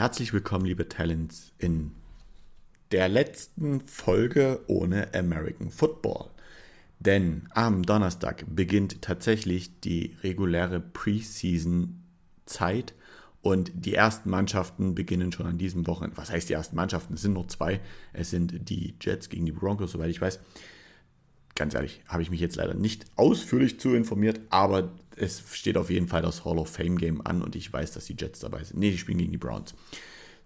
Herzlich willkommen, liebe Talents, in der letzten Folge ohne American Football. Denn am Donnerstag beginnt tatsächlich die reguläre Preseason-Zeit und die ersten Mannschaften beginnen schon an diesem Wochenende. Was heißt die ersten Mannschaften? Es sind nur zwei. Es sind die Jets gegen die Broncos, soweit ich weiß. Ganz ehrlich, habe ich mich jetzt leider nicht ausführlich zu informiert, aber es steht auf jeden Fall das Hall of Fame Game an und ich weiß, dass die Jets dabei sind. Ne, die spielen gegen die Browns.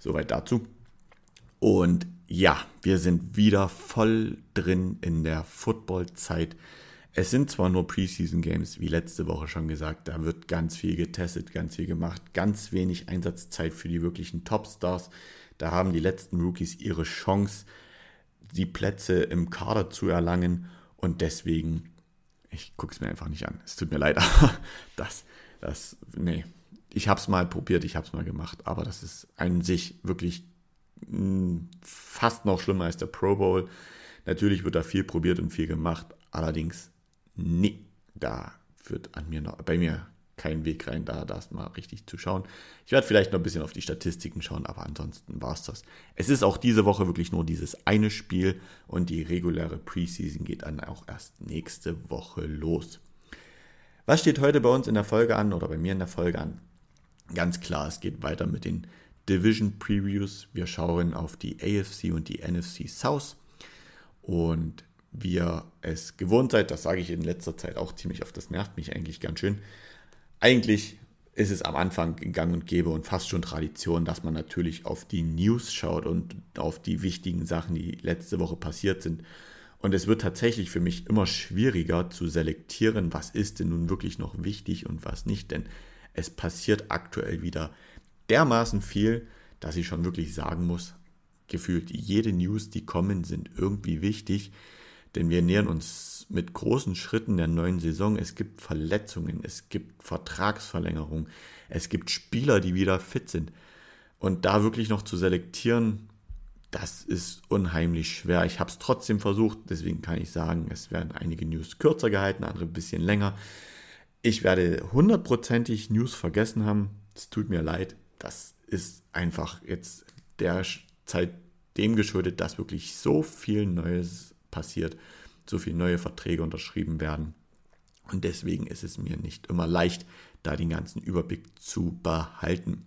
Soweit dazu. Und ja, wir sind wieder voll drin in der Football-Zeit. Es sind zwar nur Preseason Games, wie letzte Woche schon gesagt, da wird ganz viel getestet, ganz viel gemacht, ganz wenig Einsatzzeit für die wirklichen Topstars. Da haben die letzten Rookies ihre Chance, die Plätze im Kader zu erlangen und deswegen ich gucke es mir einfach nicht an. Es tut mir leid, das, das, nee. Ich habe es mal probiert, ich habe es mal gemacht, aber das ist an sich wirklich hm, fast noch schlimmer als der Pro Bowl. Natürlich wird da viel probiert und viel gemacht, allerdings, nee, da wird an mir noch, bei mir kein Weg rein, da das mal richtig zu schauen. Ich werde vielleicht noch ein bisschen auf die Statistiken schauen, aber ansonsten war es das. Es ist auch diese Woche wirklich nur dieses eine Spiel und die reguläre Preseason geht dann auch erst nächste Woche los. Was steht heute bei uns in der Folge an oder bei mir in der Folge an? Ganz klar, es geht weiter mit den Division Previews. Wir schauen auf die AFC und die NFC South und wie ihr es gewohnt seid, das sage ich in letzter Zeit auch ziemlich oft, das nervt mich eigentlich ganz schön, eigentlich ist es am Anfang gang und gäbe und fast schon Tradition, dass man natürlich auf die News schaut und auf die wichtigen Sachen, die letzte Woche passiert sind. Und es wird tatsächlich für mich immer schwieriger zu selektieren, was ist denn nun wirklich noch wichtig und was nicht. Denn es passiert aktuell wieder dermaßen viel, dass ich schon wirklich sagen muss, gefühlt jede News, die kommen, sind irgendwie wichtig. Denn wir nähern uns mit großen Schritten der neuen Saison. Es gibt Verletzungen, es gibt Vertragsverlängerungen, es gibt Spieler, die wieder fit sind. Und da wirklich noch zu selektieren, das ist unheimlich schwer. Ich habe es trotzdem versucht, deswegen kann ich sagen, es werden einige News kürzer gehalten, andere ein bisschen länger. Ich werde hundertprozentig News vergessen haben. Es tut mir leid. Das ist einfach jetzt der Zeit dem geschuldet, dass wirklich so viel Neues passiert, so viele neue Verträge unterschrieben werden. Und deswegen ist es mir nicht immer leicht, da den ganzen Überblick zu behalten.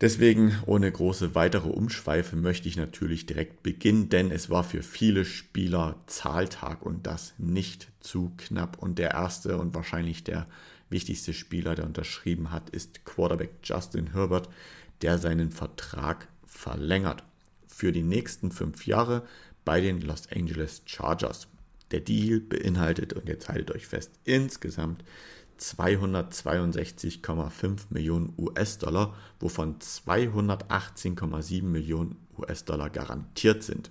Deswegen, ohne große weitere Umschweife, möchte ich natürlich direkt beginnen, denn es war für viele Spieler Zahltag und das nicht zu knapp. Und der erste und wahrscheinlich der wichtigste Spieler, der unterschrieben hat, ist Quarterback Justin Herbert, der seinen Vertrag verlängert. Für die nächsten fünf Jahre bei den Los Angeles Chargers. Der Deal beinhaltet, und jetzt haltet euch fest, insgesamt 262,5 Millionen US-Dollar, wovon 218,7 Millionen US-Dollar garantiert sind.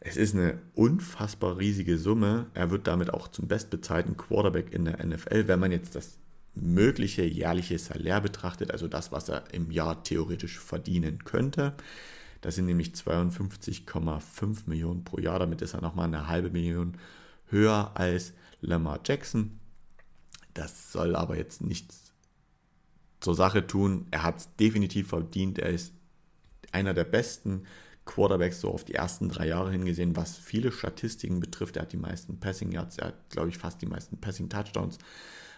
Es ist eine unfassbar riesige Summe. Er wird damit auch zum bestbezahlten Quarterback in der NFL, wenn man jetzt das mögliche jährliche Salär betrachtet, also das, was er im Jahr theoretisch verdienen könnte. Das sind nämlich 52,5 Millionen pro Jahr. Damit ist er nochmal eine halbe Million höher als Lamar Jackson. Das soll aber jetzt nichts zur Sache tun. Er hat es definitiv verdient. Er ist einer der besten Quarterbacks so auf die ersten drei Jahre hingesehen, was viele Statistiken betrifft. Er hat die meisten Passing Yards, er hat, glaube ich, fast die meisten Passing Touchdowns.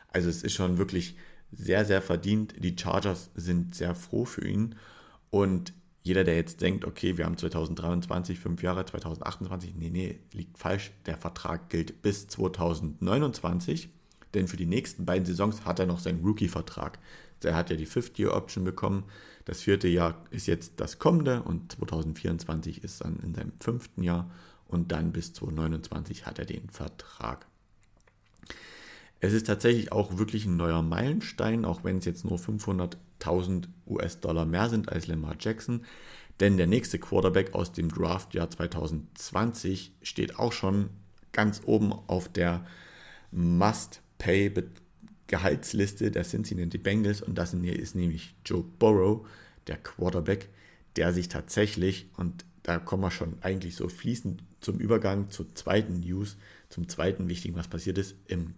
Also es ist schon wirklich sehr, sehr verdient. Die Chargers sind sehr froh für ihn. Und jeder, der jetzt denkt, okay, wir haben 2023, fünf Jahre, 2028, nee, nee, liegt falsch. Der Vertrag gilt bis 2029, denn für die nächsten beiden Saisons hat er noch seinen Rookie-Vertrag. Er hat ja die Fifth-Year-Option bekommen. Das vierte Jahr ist jetzt das kommende und 2024 ist dann in seinem fünften Jahr und dann bis 2029 hat er den Vertrag. Es ist tatsächlich auch wirklich ein neuer Meilenstein, auch wenn es jetzt nur 500.000 US-Dollar mehr sind als Lamar Jackson. Denn der nächste Quarterback aus dem Draftjahr 2020 steht auch schon ganz oben auf der Must-Pay-Gehaltsliste der Cincinnati Bengals. Und das ist nämlich Joe Burrow, der Quarterback, der sich tatsächlich, und da kommen wir schon eigentlich so fließend zum Übergang zur zweiten News, zum zweiten wichtigen, was passiert ist, im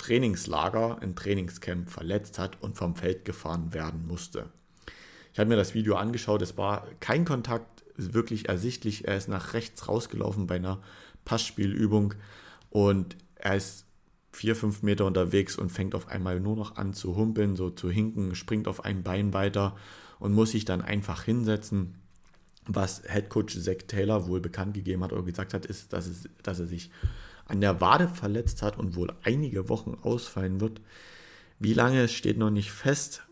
Trainingslager, im Trainingscamp verletzt hat und vom Feld gefahren werden musste. ich habe mir das Video angeschaut, es war kein Kontakt wirklich ersichtlich. Er ist nach rechts rausgelaufen bei einer Passspielübung und er ist vier, fünf Meter unterwegs und fängt auf einmal nur noch an zu humpeln, so zu hinken, springt auf ein Bein weiter und muss sich dann einfach hinsetzen. Was Head Coach Zach Taylor wohl bekannt gegeben hat oder gesagt hat, ist, dass, es, dass er sich an der Wade verletzt hat und wohl einige Wochen ausfallen wird. Wie lange steht noch nicht fest.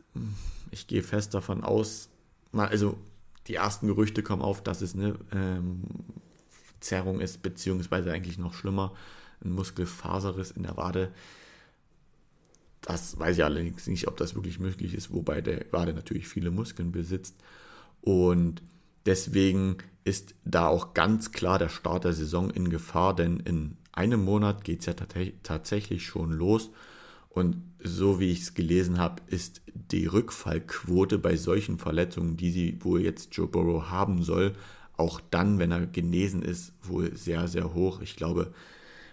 Ich gehe fest davon aus, also die ersten Gerüchte kommen auf, dass es eine ähm, Zerrung ist, beziehungsweise eigentlich noch schlimmer, ein Muskelfaserriss in der Wade. Das weiß ich allerdings nicht, ob das wirklich möglich ist, wobei der Wade natürlich viele Muskeln besitzt. Und deswegen ist da auch ganz klar der Start der Saison in Gefahr, denn in einem Monat geht es ja tatsächlich schon los. Und so wie ich es gelesen habe, ist die Rückfallquote bei solchen Verletzungen, die sie wohl jetzt Joe Burrow haben soll, auch dann, wenn er genesen ist, wohl sehr, sehr hoch. Ich glaube,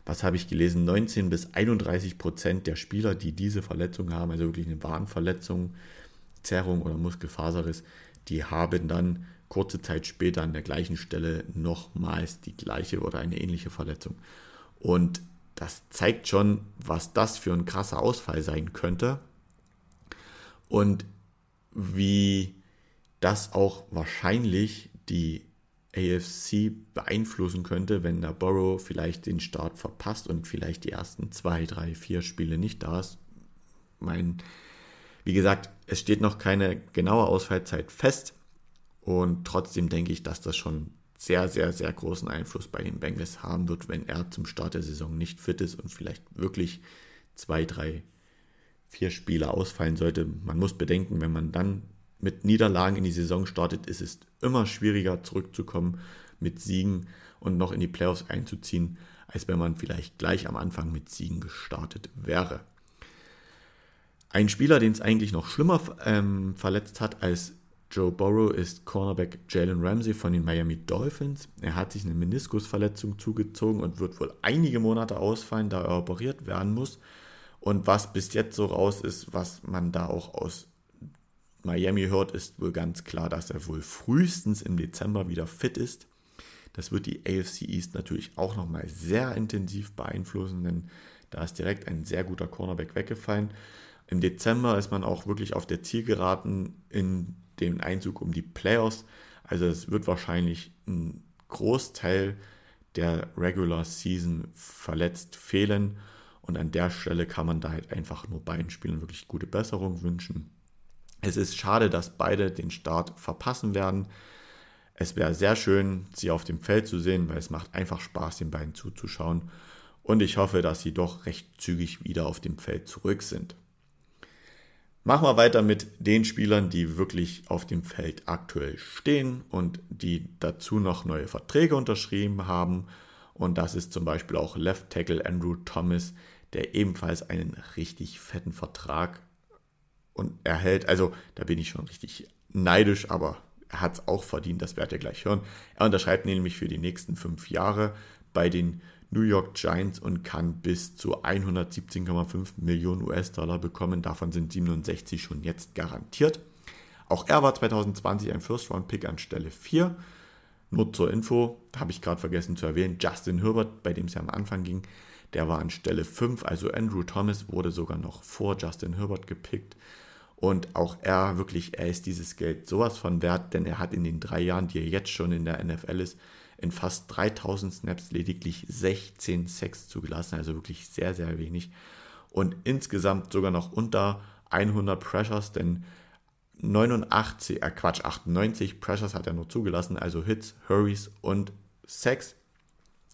was habe ich gelesen? 19 bis 31 Prozent der Spieler, die diese Verletzung haben, also wirklich eine Warnverletzung, Zerrung oder Muskelfaserriss, die haben dann kurze Zeit später an der gleichen Stelle nochmals die gleiche oder eine ähnliche Verletzung. Und das zeigt schon, was das für ein krasser Ausfall sein könnte und wie das auch wahrscheinlich die AFC beeinflussen könnte, wenn der Burrow vielleicht den Start verpasst und vielleicht die ersten zwei, drei, vier Spiele nicht da ist. Mein, wie gesagt, es steht noch keine genaue Ausfallzeit fest und trotzdem denke ich, dass das schon sehr, sehr, sehr großen Einfluss bei den Bengals haben wird, wenn er zum Start der Saison nicht fit ist und vielleicht wirklich zwei, drei, vier Spiele ausfallen sollte. Man muss bedenken, wenn man dann mit Niederlagen in die Saison startet, ist es immer schwieriger zurückzukommen mit Siegen und noch in die Playoffs einzuziehen, als wenn man vielleicht gleich am Anfang mit Siegen gestartet wäre. Ein Spieler, den es eigentlich noch schlimmer ähm, verletzt hat als Joe Burrow, ist Cornerback Jalen Ramsey von den Miami Dolphins. Er hat sich eine Meniskusverletzung zugezogen und wird wohl einige Monate ausfallen, da er operiert werden muss. Und was bis jetzt so raus ist, was man da auch aus Miami hört, ist wohl ganz klar, dass er wohl frühestens im Dezember wieder fit ist. Das wird die AFC East natürlich auch nochmal sehr intensiv beeinflussen, denn da ist direkt ein sehr guter Cornerback weggefallen. Im Dezember ist man auch wirklich auf der Zielgeraden in dem Einzug um die Playoffs. Also es wird wahrscheinlich ein Großteil der Regular Season verletzt fehlen. Und an der Stelle kann man da halt einfach nur beiden Spielen wirklich gute Besserung wünschen. Es ist schade, dass beide den Start verpassen werden. Es wäre sehr schön, sie auf dem Feld zu sehen, weil es macht einfach Spaß, den beiden zuzuschauen. Und ich hoffe, dass sie doch recht zügig wieder auf dem Feld zurück sind. Machen wir weiter mit den Spielern, die wirklich auf dem Feld aktuell stehen und die dazu noch neue Verträge unterschrieben haben. Und das ist zum Beispiel auch Left Tackle Andrew Thomas, der ebenfalls einen richtig fetten Vertrag und erhält. Also da bin ich schon richtig neidisch, aber er hat es auch verdient, das werdet ihr gleich hören. Er unterschreibt nämlich für die nächsten fünf Jahre bei den New York Giants und kann bis zu 117,5 Millionen US-Dollar bekommen. Davon sind 67 schon jetzt garantiert. Auch er war 2020 ein First-Round-Pick an Stelle 4. Nur zur Info, habe ich gerade vergessen zu erwähnen, Justin Herbert, bei dem es ja am Anfang ging, der war an Stelle 5, also Andrew Thomas wurde sogar noch vor Justin Herbert gepickt. Und auch er wirklich, er ist dieses Geld sowas von wert, denn er hat in den drei Jahren, die er jetzt schon in der NFL ist, in fast 3000 Snaps lediglich 16 Sacks zugelassen, also wirklich sehr, sehr wenig. Und insgesamt sogar noch unter 100 Pressures, denn 89, äh Quatsch, 98 Pressures hat er nur zugelassen, also Hits, Hurries und Sacks.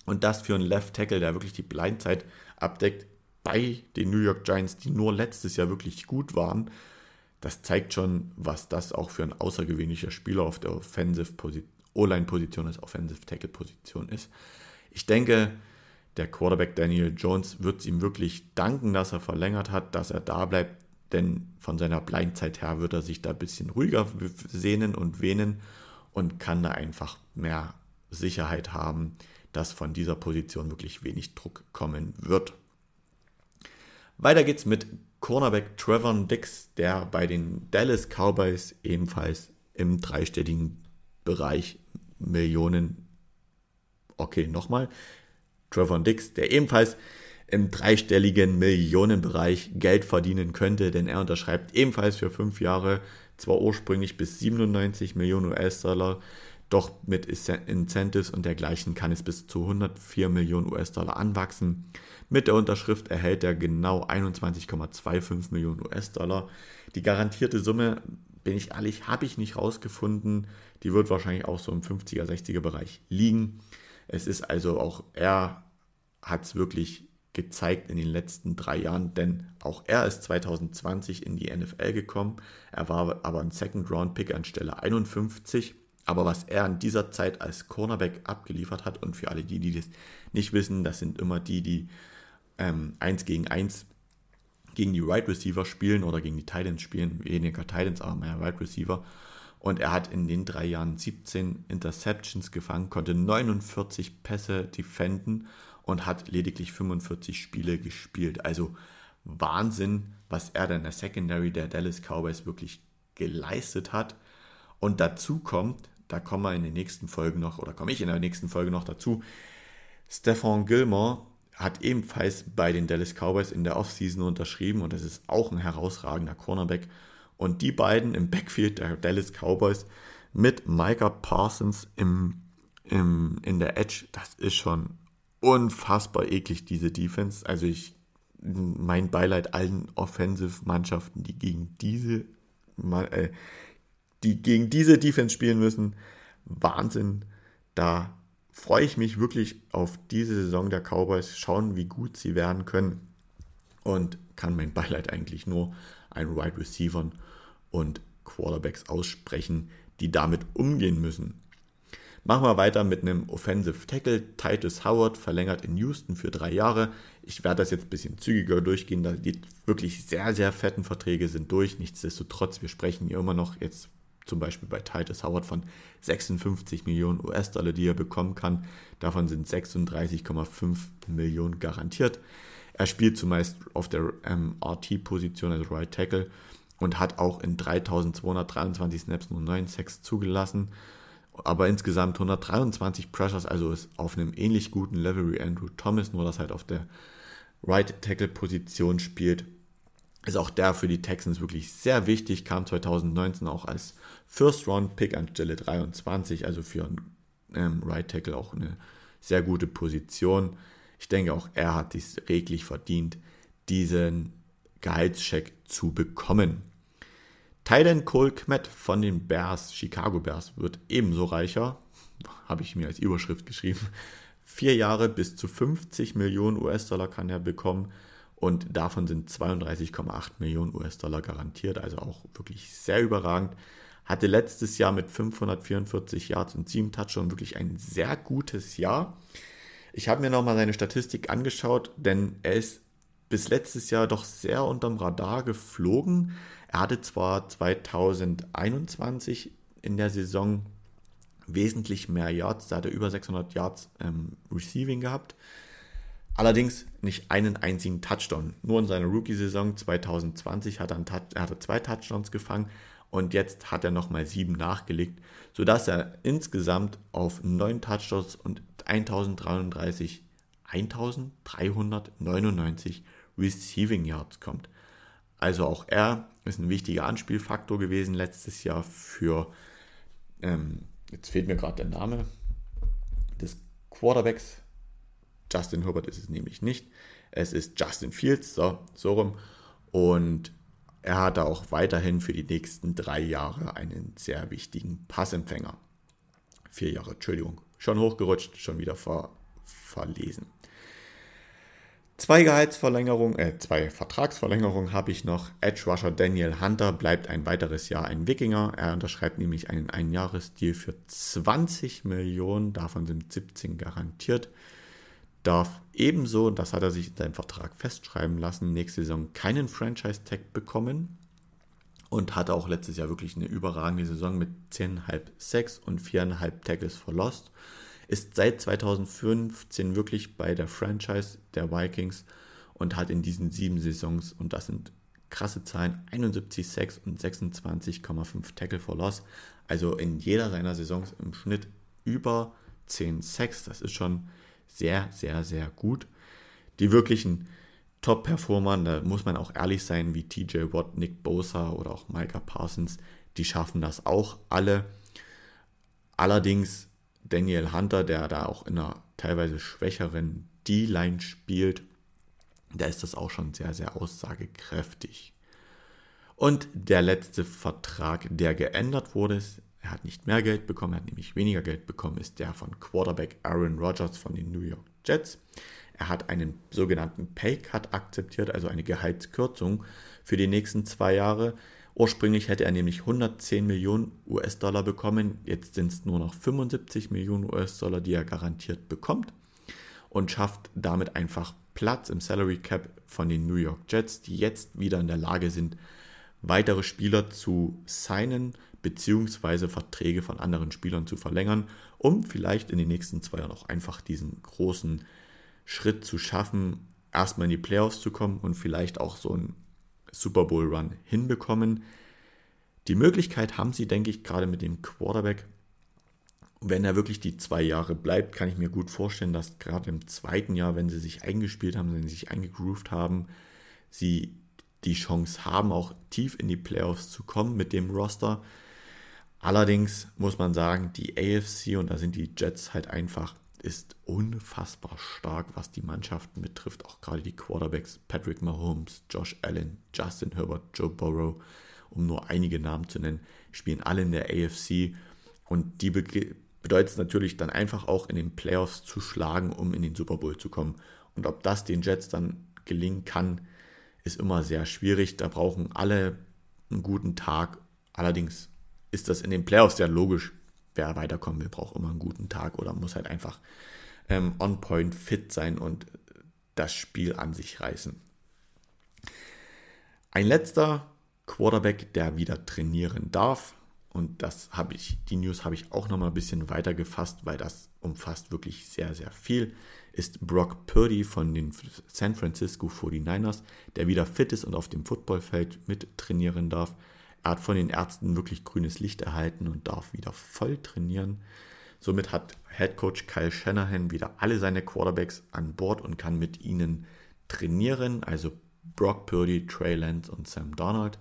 Und das für einen Left Tackle, der wirklich die Blindzeit abdeckt bei den New York Giants, die nur letztes Jahr wirklich gut waren das zeigt schon, was das auch für ein außergewöhnlicher Spieler auf der Offensive O-Line-Position ist, Offensive Tackle-Position ist. Ich denke, der Quarterback Daniel Jones wird es ihm wirklich danken, dass er verlängert hat, dass er da bleibt, denn von seiner Blindzeit her wird er sich da ein bisschen ruhiger sehnen und wehnen und kann da einfach mehr Sicherheit haben, dass von dieser Position wirklich wenig Druck kommen wird. Weiter geht's mit Cornerback Trevor Dix, der bei den Dallas Cowboys ebenfalls im dreistelligen Bereich Millionen. Okay, nochmal. Trevor Dix, der ebenfalls im dreistelligen Millionenbereich Geld verdienen könnte, denn er unterschreibt ebenfalls für fünf Jahre, zwar ursprünglich bis 97 Millionen US-Dollar, doch mit Incentives und dergleichen kann es bis zu 104 Millionen US-Dollar anwachsen. Mit der Unterschrift erhält er genau 21,25 Millionen US-Dollar. Die garantierte Summe, bin ich ehrlich, habe ich nicht rausgefunden. Die wird wahrscheinlich auch so im 50er, 60er Bereich liegen. Es ist also auch, er hat es wirklich gezeigt in den letzten drei Jahren, denn auch er ist 2020 in die NFL gekommen. Er war aber ein Second-Round-Pick an Stelle 51 aber was er in dieser Zeit als Cornerback abgeliefert hat, und für alle die, die das nicht wissen, das sind immer die, die ähm, 1 gegen 1 gegen die Wide right Receiver spielen oder gegen die Titans spielen, weniger Titans, aber mehr Wide right Receiver. Und er hat in den drei Jahren 17 Interceptions gefangen, konnte 49 Pässe defenden und hat lediglich 45 Spiele gespielt. Also Wahnsinn, was er dann der Secondary der Dallas Cowboys wirklich geleistet hat. Und dazu kommt, da kommen wir in den nächsten Folgen noch, oder komme ich in der nächsten Folge noch dazu, Stefan Gilmore hat ebenfalls bei den Dallas Cowboys in der Offseason unterschrieben und das ist auch ein herausragender Cornerback. Und die beiden im Backfield der Dallas Cowboys mit Micah Parsons im, im, in der Edge, das ist schon unfassbar eklig, diese Defense. Also ich, mein Beileid allen Offensive-Mannschaften, die gegen diese äh, die gegen diese Defense spielen müssen. Wahnsinn. Da freue ich mich wirklich auf diese Saison der Cowboys, schauen, wie gut sie werden können. Und kann mein Beileid eigentlich nur ein Wide Receivern und Quarterbacks aussprechen, die damit umgehen müssen. Machen wir weiter mit einem Offensive Tackle. Titus Howard verlängert in Houston für drei Jahre. Ich werde das jetzt ein bisschen zügiger durchgehen, da die wirklich sehr, sehr fetten Verträge sind durch. Nichtsdestotrotz, wir sprechen hier immer noch jetzt zum Beispiel bei Titus Howard von 56 Millionen US-Dollar, die er bekommen kann. Davon sind 36,5 Millionen garantiert. Er spielt zumeist auf der ähm, RT-Position, also Right Tackle, und hat auch in 3223 Snaps nur 9 Sacks zugelassen. Aber insgesamt 123 Pressures, also ist auf einem ähnlich guten Level wie Andrew Thomas, nur dass halt auf der Right Tackle Position spielt ist auch der für die Texans wirklich sehr wichtig, kam 2019 auch als First-Round-Pick an Stelle 23, also für einen ähm, Right Tackle auch eine sehr gute Position. Ich denke auch, er hat es reglich verdient, diesen Gehaltscheck zu bekommen. Tylen Cole Kmet von den Bears, Chicago Bears, wird ebenso reicher, habe ich mir als Überschrift geschrieben. Vier Jahre bis zu 50 Millionen US-Dollar kann er bekommen und davon sind 32,8 Millionen US-Dollar garantiert, also auch wirklich sehr überragend. Hatte letztes Jahr mit 544 Yards und 7 Touchdowns wirklich ein sehr gutes Jahr. Ich habe mir nochmal seine Statistik angeschaut, denn er ist bis letztes Jahr doch sehr unterm Radar geflogen. Er hatte zwar 2021 in der Saison wesentlich mehr Yards, da hat er über 600 Yards ähm, Receiving gehabt. Allerdings nicht einen einzigen Touchdown. Nur in seiner Rookie-Saison 2020 hat er, einen, er hatte zwei Touchdowns gefangen und jetzt hat er nochmal sieben nachgelegt, sodass er insgesamt auf neun Touchdowns und 1033, 1399 Receiving Yards kommt. Also auch er ist ein wichtiger Anspielfaktor gewesen letztes Jahr für, ähm, jetzt fehlt mir gerade der Name, des Quarterbacks Justin Herbert ist es nämlich nicht. Es ist Justin Fields, so, so rum. Und er hat auch weiterhin für die nächsten drei Jahre einen sehr wichtigen Passempfänger. Vier Jahre, Entschuldigung. Schon hochgerutscht, schon wieder ver, verlesen. Zwei Gehaltsverlängerungen, äh, zwei Vertragsverlängerungen habe ich noch. Edge Rusher Daniel Hunter bleibt ein weiteres Jahr ein Wikinger. Er unterschreibt nämlich einen Einjahresdeal für 20 Millionen, davon sind 17 garantiert darf ebenso, und das hat er sich in seinem Vertrag festschreiben lassen, nächste Saison keinen Franchise-Tag bekommen und hatte auch letztes Jahr wirklich eine überragende Saison mit 10,5 Sacks und 4,5 Tackles for Lost. Ist seit 2015 wirklich bei der Franchise der Vikings und hat in diesen sieben Saisons, und das sind krasse Zahlen, 71 Sacks und 26,5 Tackle for Loss. Also in jeder seiner Saisons im Schnitt über 10 Sacks. Das ist schon sehr, sehr, sehr gut. Die wirklichen Top-Performern, da muss man auch ehrlich sein, wie TJ Watt, Nick Bosa oder auch Micah Parsons, die schaffen das auch alle. Allerdings Daniel Hunter, der da auch in einer teilweise schwächeren D-Line spielt, da ist das auch schon sehr, sehr aussagekräftig. Und der letzte Vertrag, der geändert wurde, er hat nicht mehr Geld bekommen, er hat nämlich weniger Geld bekommen, ist der von Quarterback Aaron Rodgers von den New York Jets. Er hat einen sogenannten Pay Cut akzeptiert, also eine Gehaltskürzung für die nächsten zwei Jahre. Ursprünglich hätte er nämlich 110 Millionen US-Dollar bekommen, jetzt sind es nur noch 75 Millionen US-Dollar, die er garantiert bekommt und schafft damit einfach Platz im Salary Cap von den New York Jets, die jetzt wieder in der Lage sind, weitere Spieler zu signen beziehungsweise Verträge von anderen Spielern zu verlängern, um vielleicht in den nächsten zwei Jahren auch einfach diesen großen Schritt zu schaffen, erstmal in die Playoffs zu kommen und vielleicht auch so einen Super Bowl Run hinbekommen. Die Möglichkeit haben sie, denke ich, gerade mit dem Quarterback. Wenn er wirklich die zwei Jahre bleibt, kann ich mir gut vorstellen, dass gerade im zweiten Jahr, wenn sie sich eingespielt haben, wenn sie sich eingegroovt haben, sie die Chance haben, auch tief in die Playoffs zu kommen mit dem Roster. Allerdings muss man sagen, die AFC und da sind die Jets halt einfach ist unfassbar stark, was die Mannschaften betrifft, auch gerade die Quarterbacks Patrick Mahomes, Josh Allen, Justin Herbert, Joe Burrow, um nur einige Namen zu nennen, spielen alle in der AFC und die bedeutet es natürlich dann einfach auch in den Playoffs zu schlagen, um in den Super Bowl zu kommen. Und ob das den Jets dann gelingen kann, ist immer sehr schwierig. Da brauchen alle einen guten Tag. Allerdings ist das in den Playoffs ja logisch wer weiterkommen will, braucht immer einen guten Tag oder muss halt einfach ähm, on point fit sein und das Spiel an sich reißen. Ein letzter Quarterback, der wieder trainieren darf, und das habe ich, die News habe ich auch noch mal ein bisschen weiter gefasst, weil das umfasst wirklich sehr, sehr viel, ist Brock Purdy von den San Francisco 49ers, der wieder fit ist und auf dem Footballfeld mit trainieren darf. Er hat von den Ärzten wirklich grünes Licht erhalten und darf wieder voll trainieren. Somit hat Head Coach Kyle Shanahan wieder alle seine Quarterbacks an Bord und kann mit ihnen trainieren. Also Brock Purdy, Trey Lance und Sam Donald.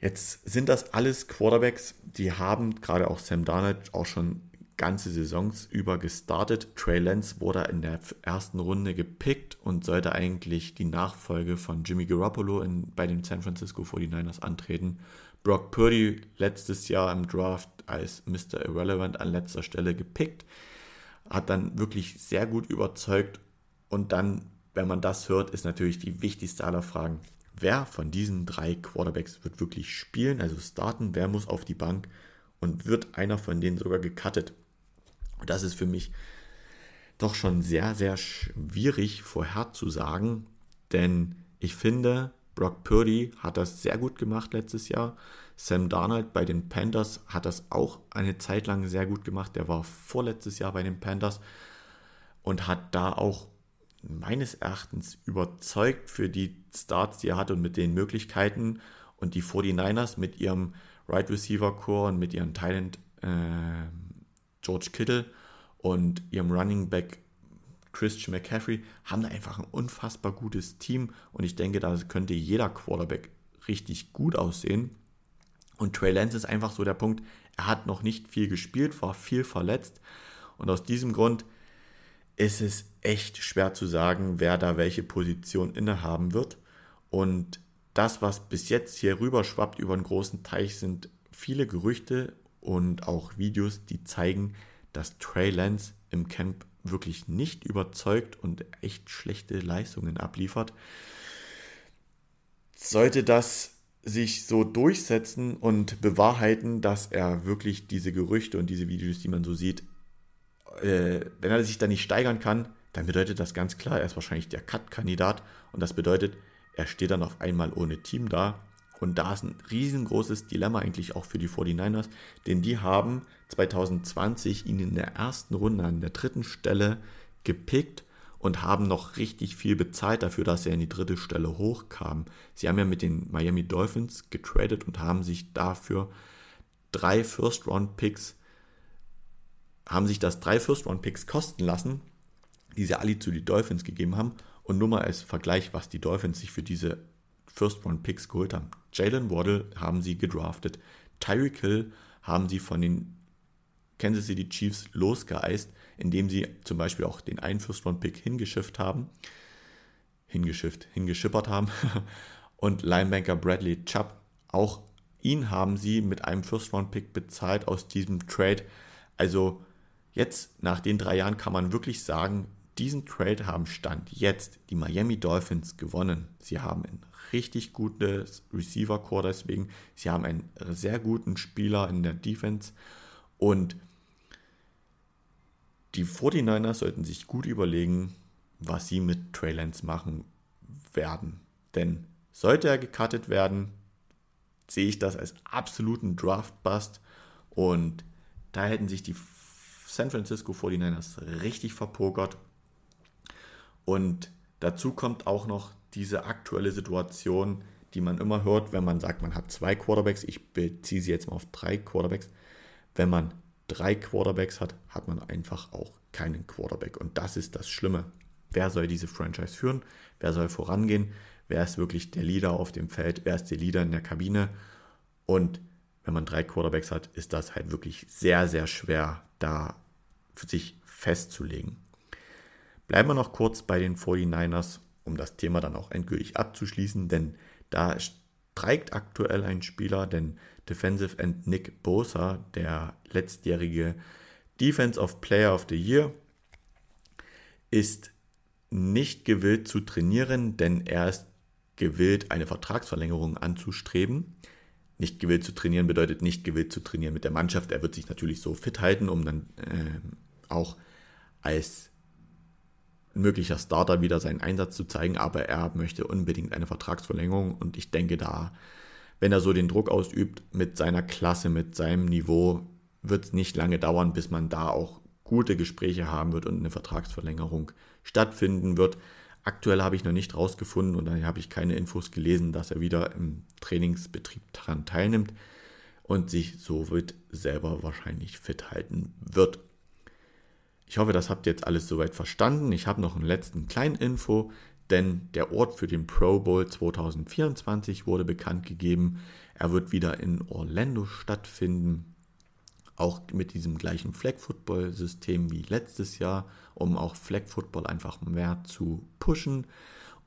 Jetzt sind das alles Quarterbacks, die haben gerade auch Sam Darnold auch schon ganze Saisons über gestartet. Trey Lance wurde in der ersten Runde gepickt und sollte eigentlich die Nachfolge von Jimmy Garoppolo in, bei den San Francisco 49ers antreten. Brock Purdy letztes Jahr im Draft als Mr. Irrelevant an letzter Stelle gepickt, hat dann wirklich sehr gut überzeugt und dann, wenn man das hört, ist natürlich die wichtigste aller Fragen, wer von diesen drei Quarterbacks wird wirklich spielen, also starten, wer muss auf die Bank und wird einer von denen sogar gecuttet. Und das ist für mich doch schon sehr, sehr schwierig vorherzusagen, denn ich finde, Brock Purdy hat das sehr gut gemacht letztes Jahr. Sam Darnold bei den Panthers hat das auch eine Zeit lang sehr gut gemacht. Der war vorletztes Jahr bei den Panthers und hat da auch meines Erachtens überzeugt für die Starts, die er hatte und mit den Möglichkeiten. Und die 49ers mit ihrem Right Receiver Core und mit ihrem Talent äh, George Kittle und ihrem Running Back Christian McCaffrey haben da einfach ein unfassbar gutes Team und ich denke, da könnte jeder Quarterback richtig gut aussehen. Und Trey Lance ist einfach so der Punkt, er hat noch nicht viel gespielt, war viel verletzt und aus diesem Grund ist es echt schwer zu sagen, wer da welche Position innehaben wird. Und das, was bis jetzt hier rüber schwappt über einen großen Teich, sind viele Gerüchte und auch Videos, die zeigen, dass Trey Lance im Camp wirklich nicht überzeugt und echt schlechte Leistungen abliefert. Sollte das sich so durchsetzen und bewahrheiten, dass er wirklich diese Gerüchte und diese Videos, die man so sieht, äh, wenn er sich da nicht steigern kann, dann bedeutet das ganz klar, er ist wahrscheinlich der Cut-Kandidat und das bedeutet, er steht dann auf einmal ohne Team da und da ist ein riesengroßes Dilemma eigentlich auch für die 49ers, denn die haben 2020 ihn in der ersten Runde an der dritten Stelle gepickt und haben noch richtig viel bezahlt dafür, dass er in die dritte Stelle hochkam. Sie haben ja mit den Miami Dolphins getradet und haben sich dafür drei First-Round-Picks, haben sich das drei First-Round-Picks kosten lassen, die sie alle zu den Dolphins gegeben haben. Und nur mal als Vergleich, was die Dolphins sich für diese First-Round-Picks geholt haben. Jalen Waddle haben sie gedraftet. Tyreek Hill haben sie von den Kansas City Chiefs losgeeist, indem sie zum Beispiel auch den einen First-Round-Pick hingeschifft haben, hingeschifft, hingeschippert haben und Linebanker Bradley Chubb, auch ihn haben sie mit einem First-Round-Pick bezahlt aus diesem Trade. Also jetzt nach den drei Jahren kann man wirklich sagen, diesen Trade haben Stand jetzt die Miami Dolphins gewonnen. Sie haben ein richtig gutes Receiver-Core deswegen. Sie haben einen sehr guten Spieler in der Defense und die 49ers sollten sich gut überlegen, was sie mit Trey Lance machen werden. Denn sollte er gecuttet werden, sehe ich das als absoluten Draft-Bust. Und da hätten sich die San Francisco 49ers richtig verpokert. Und dazu kommt auch noch diese aktuelle Situation, die man immer hört, wenn man sagt, man hat zwei Quarterbacks. Ich beziehe sie jetzt mal auf drei Quarterbacks. Wenn man drei Quarterbacks hat, hat man einfach auch keinen Quarterback. Und das ist das Schlimme. Wer soll diese Franchise führen? Wer soll vorangehen? Wer ist wirklich der Leader auf dem Feld? Wer ist der Leader in der Kabine? Und wenn man drei Quarterbacks hat, ist das halt wirklich sehr, sehr schwer, da sich festzulegen. Bleiben wir noch kurz bei den 49ers, um das Thema dann auch endgültig abzuschließen, denn da streikt aktuell ein Spieler, denn Defensive End Nick Bosa, der letztjährige Defense of Player of the Year, ist nicht gewillt zu trainieren, denn er ist gewillt, eine Vertragsverlängerung anzustreben. Nicht gewillt zu trainieren bedeutet nicht gewillt zu trainieren mit der Mannschaft. Er wird sich natürlich so fit halten, um dann äh, auch als möglicher Starter wieder seinen Einsatz zu zeigen, aber er möchte unbedingt eine Vertragsverlängerung und ich denke da, wenn er so den Druck ausübt mit seiner Klasse, mit seinem Niveau, wird es nicht lange dauern, bis man da auch gute Gespräche haben wird und eine Vertragsverlängerung stattfinden wird. Aktuell habe ich noch nicht rausgefunden und da habe ich keine Infos gelesen, dass er wieder im Trainingsbetrieb daran teilnimmt und sich so wird selber wahrscheinlich fit halten wird. Ich hoffe, das habt ihr jetzt alles soweit verstanden. Ich habe noch einen letzten kleinen Info, denn der Ort für den Pro Bowl 2024 wurde bekannt gegeben. Er wird wieder in Orlando stattfinden, auch mit diesem gleichen Flag Football System wie letztes Jahr, um auch Flag Football einfach mehr zu pushen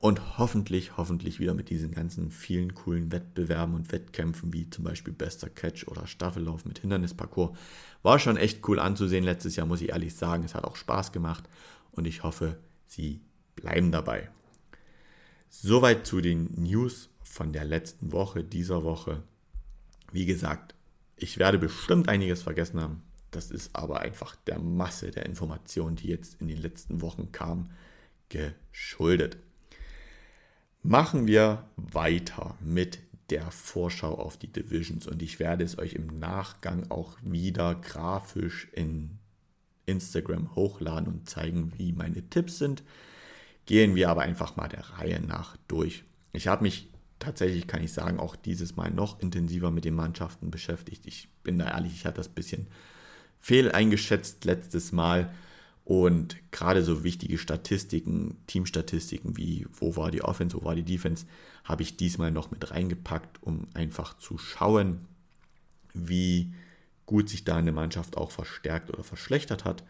und hoffentlich, hoffentlich wieder mit diesen ganzen vielen coolen Wettbewerben und Wettkämpfen wie zum Beispiel bester Catch oder Staffellauf mit Hindernisparcours. War schon echt cool anzusehen letztes Jahr, muss ich ehrlich sagen. Es hat auch Spaß gemacht und ich hoffe, Sie bleiben dabei. Soweit zu den News von der letzten Woche, dieser Woche. Wie gesagt, ich werde bestimmt einiges vergessen haben. Das ist aber einfach der Masse der Informationen, die jetzt in den letzten Wochen kamen, geschuldet. Machen wir weiter mit der Vorschau auf die Divisions und ich werde es euch im Nachgang auch wieder grafisch in Instagram hochladen und zeigen, wie meine Tipps sind. Gehen wir aber einfach mal der Reihe nach durch. Ich habe mich tatsächlich, kann ich sagen, auch dieses Mal noch intensiver mit den Mannschaften beschäftigt. Ich bin da ehrlich, ich hatte das ein bisschen fehl eingeschätzt letztes Mal und gerade so wichtige Statistiken, Teamstatistiken wie wo war die Offense, wo war die Defense, habe ich diesmal noch mit reingepackt, um einfach zu schauen, wie gut sich da eine Mannschaft auch verstärkt oder verschlechtert hat.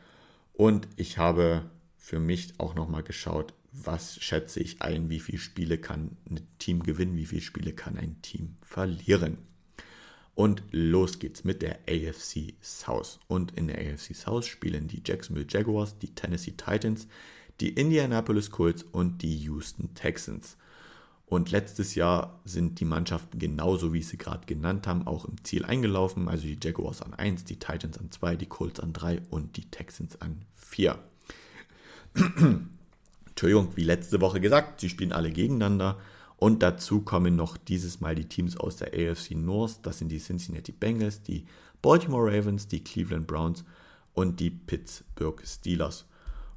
Und ich habe für mich auch nochmal geschaut, was schätze ich ein, wie viele Spiele kann ein Team gewinnen, wie viele Spiele kann ein Team verlieren. Und los geht's mit der AFC South. Und in der AFC South spielen die Jacksonville Jaguars, die Tennessee Titans, die Indianapolis Colts und die Houston Texans. Und letztes Jahr sind die Mannschaften genauso, wie ich sie gerade genannt haben, auch im Ziel eingelaufen. Also die Jaguars an 1, die Titans an 2, die Colts an 3 und die Texans an 4. Entschuldigung, wie letzte Woche gesagt, sie spielen alle gegeneinander. Und dazu kommen noch dieses Mal die Teams aus der AFC North. Das sind die Cincinnati Bengals, die Baltimore Ravens, die Cleveland Browns und die Pittsburgh Steelers.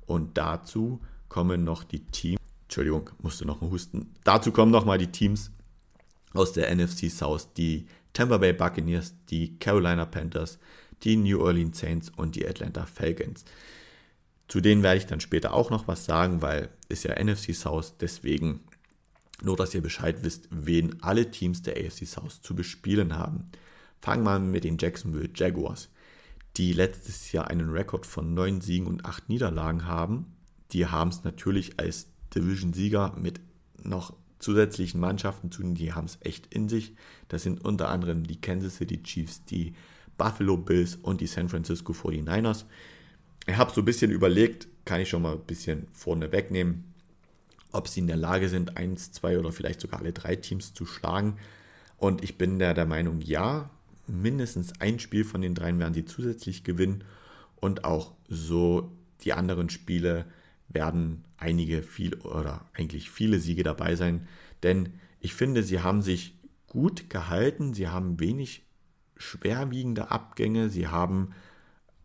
Und dazu kommen noch die Teams. Entschuldigung, musste noch mal husten. Dazu kommen noch mal die Teams aus der NFC South, die Tampa Bay Buccaneers, die Carolina Panthers, die New Orleans Saints und die Atlanta Falcons. Zu denen werde ich dann später auch noch was sagen, weil ist ja NFC South, deswegen nur, dass ihr Bescheid wisst, wen alle Teams der AFC South zu bespielen haben. Fangen wir mit den Jacksonville Jaguars, die letztes Jahr einen Rekord von 9 Siegen und 8 Niederlagen haben. Die haben es natürlich als Division-Sieger mit noch zusätzlichen Mannschaften zu, die haben es echt in sich. Das sind unter anderem die Kansas City Chiefs, die Buffalo Bills und die San Francisco 49ers. Ich habe so ein bisschen überlegt, kann ich schon mal ein bisschen vorne wegnehmen, ob sie in der Lage sind, eins, zwei oder vielleicht sogar alle drei Teams zu schlagen. Und ich bin der, der Meinung, ja, mindestens ein Spiel von den dreien werden sie zusätzlich gewinnen und auch so die anderen Spiele werden einige viel oder eigentlich viele Siege dabei sein, denn ich finde, sie haben sich gut gehalten, sie haben wenig schwerwiegende Abgänge, sie haben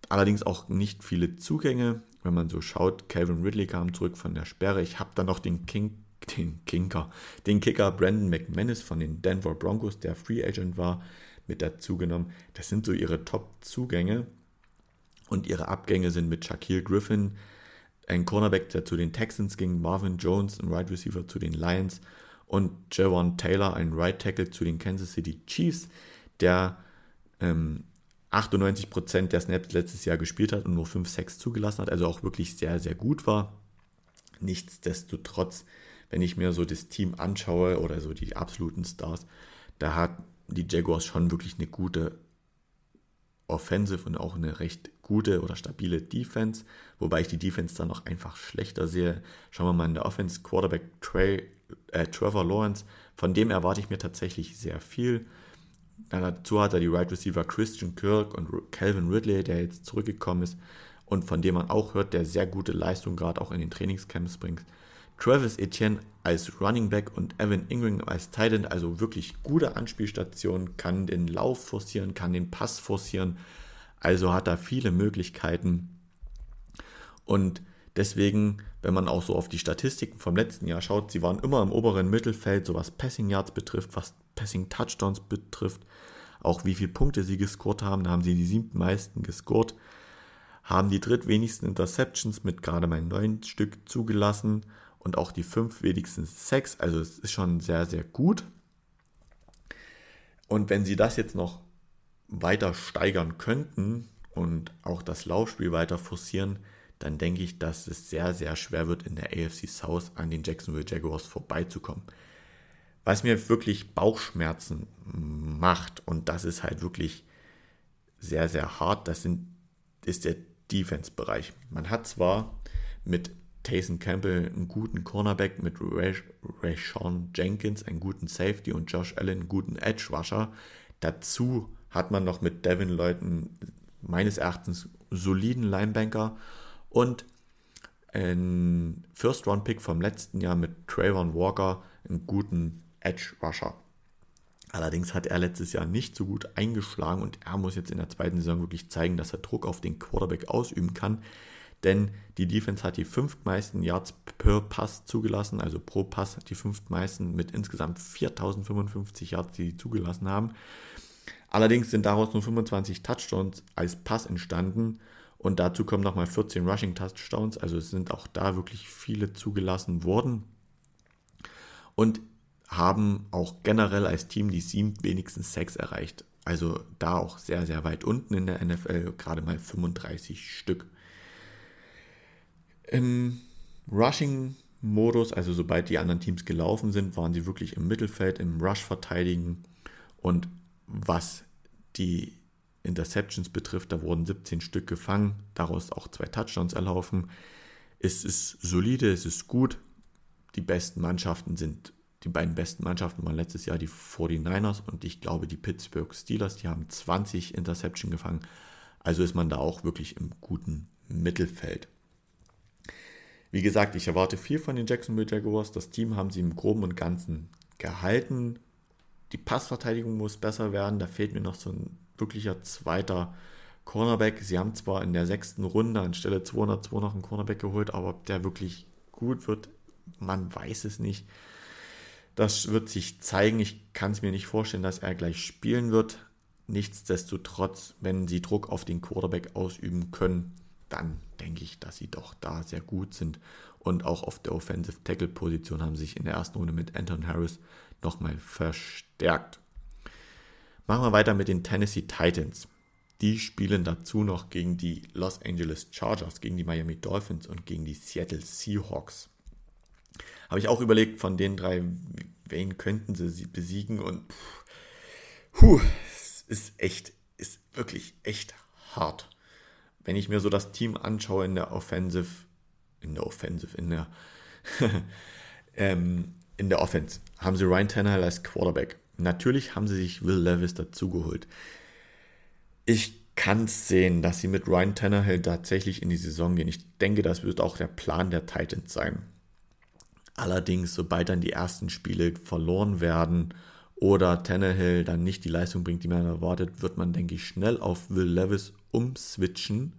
allerdings auch nicht viele Zugänge. Wenn man so schaut, Calvin Ridley kam zurück von der Sperre. Ich habe dann noch den King, den Kinker, den Kicker Brandon McManus von den Denver Broncos, der Free Agent war, mit dazu genommen. Das sind so ihre Top-Zugänge. Und ihre Abgänge sind mit Shaquille Griffin, ein Cornerback, der zu den Texans ging, Marvin Jones, ein Right Receiver zu den Lions und Javon Taylor, ein Right Tackle zu den Kansas City Chiefs, der ähm, 98% der Snaps letztes Jahr gespielt hat und nur 5 6 zugelassen hat, also auch wirklich sehr, sehr gut war. Nichtsdestotrotz, wenn ich mir so das Team anschaue oder so die absoluten Stars, da hat die Jaguars schon wirklich eine gute Offensive und auch eine recht gute oder stabile Defense, wobei ich die Defense dann noch einfach schlechter sehe. Schauen wir mal in der Offense, Quarterback Trey, äh, Trevor Lawrence, von dem erwarte ich mir tatsächlich sehr viel. Dazu hat er die Right Receiver Christian Kirk und Calvin Ridley, der jetzt zurückgekommen ist und von dem man auch hört, der sehr gute Leistung gerade auch in den Trainingscamps bringt. Travis Etienne als Running Back und Evan Ingram als Tight End, also wirklich gute Anspielstation, kann den Lauf forcieren, kann den Pass forcieren, also hat er viele Möglichkeiten. Und deswegen, wenn man auch so auf die Statistiken vom letzten Jahr schaut, sie waren immer im oberen Mittelfeld, so was Passing Yards betrifft, was Passing Touchdowns betrifft, auch wie viele Punkte sie gescored haben, da haben sie die siebten meisten gescored, haben die drittwenigsten Interceptions mit gerade mal neun Stück zugelassen und auch die fünf wenigstens sechs, also es ist schon sehr, sehr gut. Und wenn sie das jetzt noch weiter steigern könnten und auch das Laufspiel weiter forcieren, dann denke ich, dass es sehr, sehr schwer wird, in der AFC South an den Jacksonville Jaguars vorbeizukommen was mir wirklich Bauchschmerzen macht, und das ist halt wirklich sehr, sehr hart, das sind, ist der Defense-Bereich. Man hat zwar mit Taysom Campbell einen guten Cornerback, mit Rashawn Jenkins einen guten Safety und Josh Allen einen guten Edge-Rusher. Dazu hat man noch mit Devin einen meines Erachtens soliden Linebanker und einen First-Round-Pick vom letzten Jahr mit Trayvon Walker einen guten Edge Rusher. Allerdings hat er letztes Jahr nicht so gut eingeschlagen und er muss jetzt in der zweiten Saison wirklich zeigen, dass er Druck auf den Quarterback ausüben kann. Denn die Defense hat die fünftmeisten Yards per Pass zugelassen, also pro Pass die fünftmeisten mit insgesamt 4055 Yards, die sie zugelassen haben. Allerdings sind daraus nur 25 Touchdowns als Pass entstanden und dazu kommen nochmal 14 Rushing Touchdowns, also es sind auch da wirklich viele zugelassen worden. Und haben auch generell als Team die sieben wenigstens sechs erreicht. Also da auch sehr, sehr weit unten in der NFL, gerade mal 35 Stück. Im Rushing-Modus, also sobald die anderen Teams gelaufen sind, waren sie wirklich im Mittelfeld, im Rush verteidigen. Und was die Interceptions betrifft, da wurden 17 Stück gefangen, daraus auch zwei Touchdowns erlaufen. Es ist solide, es ist gut. Die besten Mannschaften sind die beiden besten Mannschaften waren letztes Jahr die 49ers und ich glaube die Pittsburgh Steelers. Die haben 20 Interception gefangen. Also ist man da auch wirklich im guten Mittelfeld. Wie gesagt, ich erwarte viel von den Jacksonville Jaguars. Das Team haben sie im Groben und Ganzen gehalten. Die Passverteidigung muss besser werden. Da fehlt mir noch so ein wirklicher zweiter Cornerback. Sie haben zwar in der sechsten Runde anstelle 202 noch einen Cornerback geholt, aber ob der wirklich gut wird, man weiß es nicht. Das wird sich zeigen. Ich kann es mir nicht vorstellen, dass er gleich spielen wird. Nichtsdestotrotz, wenn sie Druck auf den Quarterback ausüben können, dann denke ich, dass sie doch da sehr gut sind. Und auch auf der Offensive Tackle Position haben sich in der ersten Runde mit Anton Harris nochmal verstärkt. Machen wir weiter mit den Tennessee Titans. Die spielen dazu noch gegen die Los Angeles Chargers, gegen die Miami Dolphins und gegen die Seattle Seahawks. Habe ich auch überlegt, von den drei, wen könnten sie besiegen und puh, es ist echt, ist wirklich echt hart. Wenn ich mir so das Team anschaue in der Offensive, in der Offensive, in der, ähm, in der Offense, haben sie Ryan Tannehill als Quarterback. Natürlich haben sie sich Will Levis dazugeholt. Ich kann es sehen, dass sie mit Ryan Tannehill tatsächlich in die Saison gehen. Ich denke, das wird auch der Plan der Titans sein. Allerdings, sobald dann die ersten Spiele verloren werden oder Tannehill dann nicht die Leistung bringt, die man erwartet, wird man, denke ich, schnell auf Will Levis umswitchen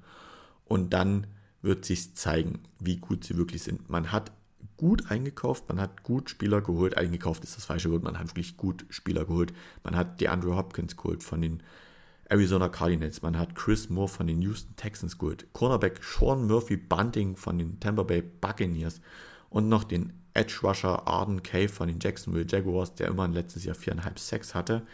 und dann wird sich zeigen, wie gut sie wirklich sind. Man hat gut eingekauft, man hat gut Spieler geholt. Eingekauft ist das falsche Wort, man hat wirklich gut Spieler geholt. Man hat die Andrew Hopkins geholt von den Arizona Cardinals, man hat Chris Moore von den Houston Texans geholt, Cornerback Sean Murphy Bunting von den Tampa Bay Buccaneers und noch den Edge Rusher Arden Cave von den Jacksonville Jaguars, der immerhin letztes Jahr viereinhalb Sex hatte.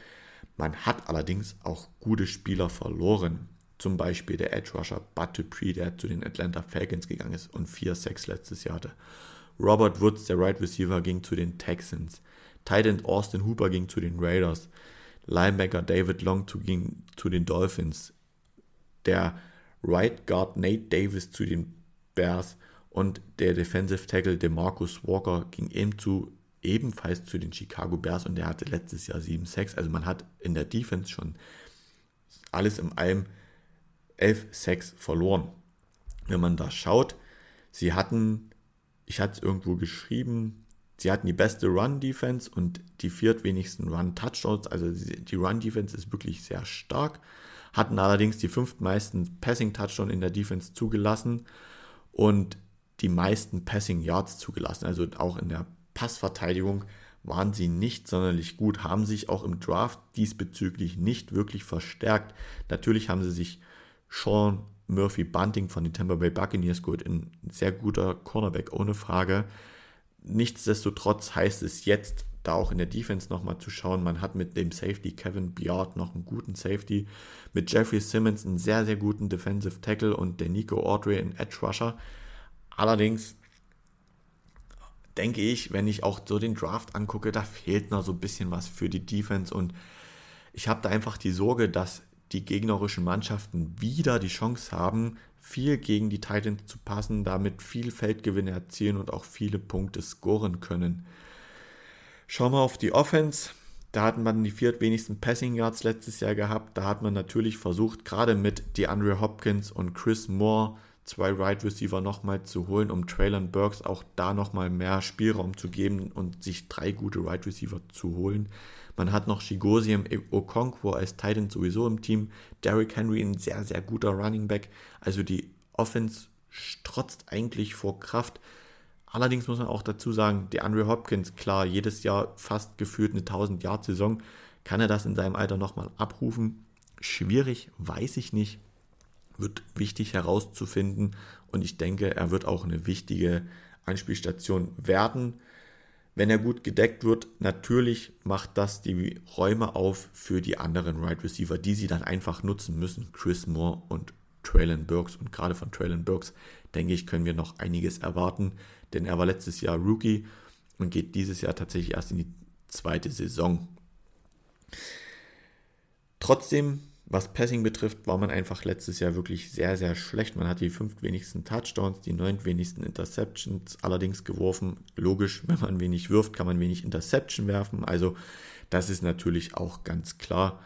Man hat allerdings auch gute Spieler verloren. Zum Beispiel der Edge Rusher Bud Dupree, der zu den Atlanta Falcons gegangen ist und vier Sex letztes Jahr hatte. Robert Woods, der Right Receiver, ging zu den Texans. Tight Austin Hooper ging zu den Raiders. Linebacker David Long ging zu den Dolphins. Der Right Guard Nate Davis zu den Bears und der Defensive Tackle DeMarcus Walker ging eben zu, ebenfalls zu den Chicago Bears und der hatte letztes Jahr 7 Sacks. Also man hat in der Defense schon alles im allem 11 Sacks verloren. Wenn man da schaut, sie hatten, ich hatte es irgendwo geschrieben, sie hatten die beste Run-Defense und die viertwenigsten Run-Touchdowns. Also die Run-Defense ist wirklich sehr stark, hatten allerdings die fünftmeisten Passing-Touchdowns in der Defense zugelassen und die meisten Passing Yards zugelassen. Also auch in der Passverteidigung waren sie nicht sonderlich gut, haben sich auch im Draft diesbezüglich nicht wirklich verstärkt. Natürlich haben sie sich Sean Murphy Bunting von den Tampa Bay Buccaneers geholt, ein sehr guter Cornerback, ohne Frage. Nichtsdestotrotz heißt es jetzt, da auch in der Defense nochmal zu schauen. Man hat mit dem Safety Kevin Biard noch einen guten Safety, mit Jeffrey Simmons einen sehr, sehr guten Defensive Tackle und der Nico Audrey einen Edge Rusher. Allerdings denke ich, wenn ich auch so den Draft angucke, da fehlt noch so ein bisschen was für die Defense und ich habe da einfach die Sorge, dass die gegnerischen Mannschaften wieder die Chance haben, viel gegen die Titans zu passen, damit viel Feldgewinne erzielen und auch viele Punkte scoren können. Schauen wir auf die Offense. Da hat man die viertwenigsten Passing Yards letztes Jahr gehabt. Da hat man natürlich versucht, gerade mit DeAndre Hopkins und Chris Moore zwei Right Receiver nochmal zu holen, um Traylon Burks auch da nochmal mehr Spielraum zu geben und sich drei gute Right Receiver zu holen. Man hat noch Shigosium Okonkwo als Titan sowieso im Team. Derrick Henry ein sehr, sehr guter Running Back. Also die Offense strotzt eigentlich vor Kraft. Allerdings muss man auch dazu sagen, der Andre Hopkins, klar, jedes Jahr fast gefühlt eine 1000-Jahr-Saison. Kann er das in seinem Alter nochmal abrufen? Schwierig, weiß ich nicht wird wichtig herauszufinden und ich denke, er wird auch eine wichtige Anspielstation werden. Wenn er gut gedeckt wird, natürlich macht das die Räume auf für die anderen Wide right Receiver, die sie dann einfach nutzen müssen. Chris Moore und Traylon Burks. Und gerade von Traylon Burks, denke ich, können wir noch einiges erwarten, denn er war letztes Jahr Rookie und geht dieses Jahr tatsächlich erst in die zweite Saison. Trotzdem was Passing betrifft, war man einfach letztes Jahr wirklich sehr, sehr schlecht. Man hat die fünf wenigsten Touchdowns, die neun wenigsten Interceptions allerdings geworfen. Logisch, wenn man wenig wirft, kann man wenig Interception werfen. Also das ist natürlich auch ganz klar.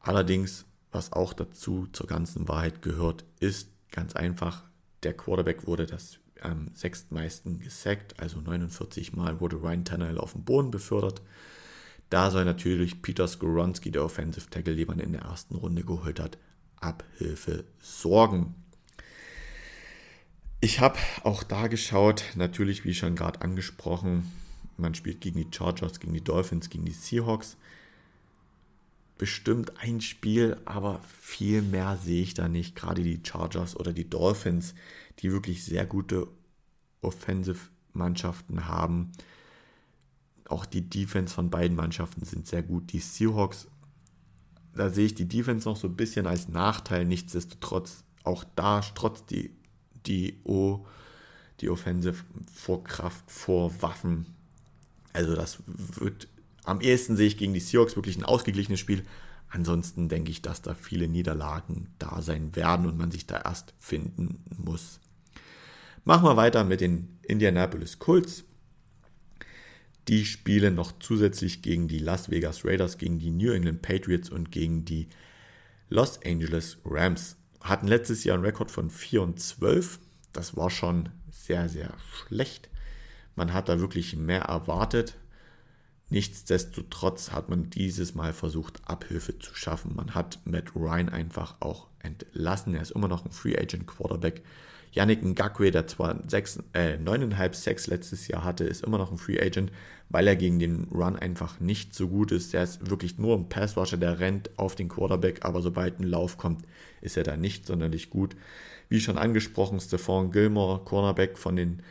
Allerdings, was auch dazu zur ganzen Wahrheit gehört, ist ganz einfach, der Quarterback wurde das am sechstmeisten gesackt, also 49 Mal wurde Ryan Tannehill auf den Boden befördert. Da soll natürlich Peter Skoronski, der Offensive Tackle, den man in der ersten Runde geholt hat, Abhilfe sorgen. Ich habe auch da geschaut, natürlich wie schon gerade angesprochen, man spielt gegen die Chargers, gegen die Dolphins, gegen die Seahawks. Bestimmt ein Spiel, aber viel mehr sehe ich da nicht. Gerade die Chargers oder die Dolphins, die wirklich sehr gute Offensive-Mannschaften haben. Auch die Defense von beiden Mannschaften sind sehr gut. Die Seahawks, da sehe ich die Defense noch so ein bisschen als Nachteil. Nichtsdestotrotz, auch da trotz die, die O, die Offensive vor Kraft, vor Waffen. Also das wird am ehesten sehe ich gegen die Seahawks wirklich ein ausgeglichenes Spiel. Ansonsten denke ich, dass da viele Niederlagen da sein werden und man sich da erst finden muss. Machen wir weiter mit den Indianapolis Colts. Die spielen noch zusätzlich gegen die Las Vegas Raiders, gegen die New England Patriots und gegen die Los Angeles Rams. Hatten letztes Jahr einen Rekord von 4 und 12. Das war schon sehr, sehr schlecht. Man hat da wirklich mehr erwartet. Nichtsdestotrotz hat man dieses Mal versucht, Abhilfe zu schaffen. Man hat Matt Ryan einfach auch entlassen. Er ist immer noch ein Free Agent Quarterback. Yannick Ngakwe, der zwar äh, 9,5 Sex letztes Jahr hatte, ist immer noch ein Free Agent, weil er gegen den Run einfach nicht so gut ist. Der ist wirklich nur ein Passwasher, der rennt auf den Quarterback, aber sobald ein Lauf kommt, ist er da nicht sonderlich gut. Wie schon angesprochen, Stephon Gilmore, Cornerback von den,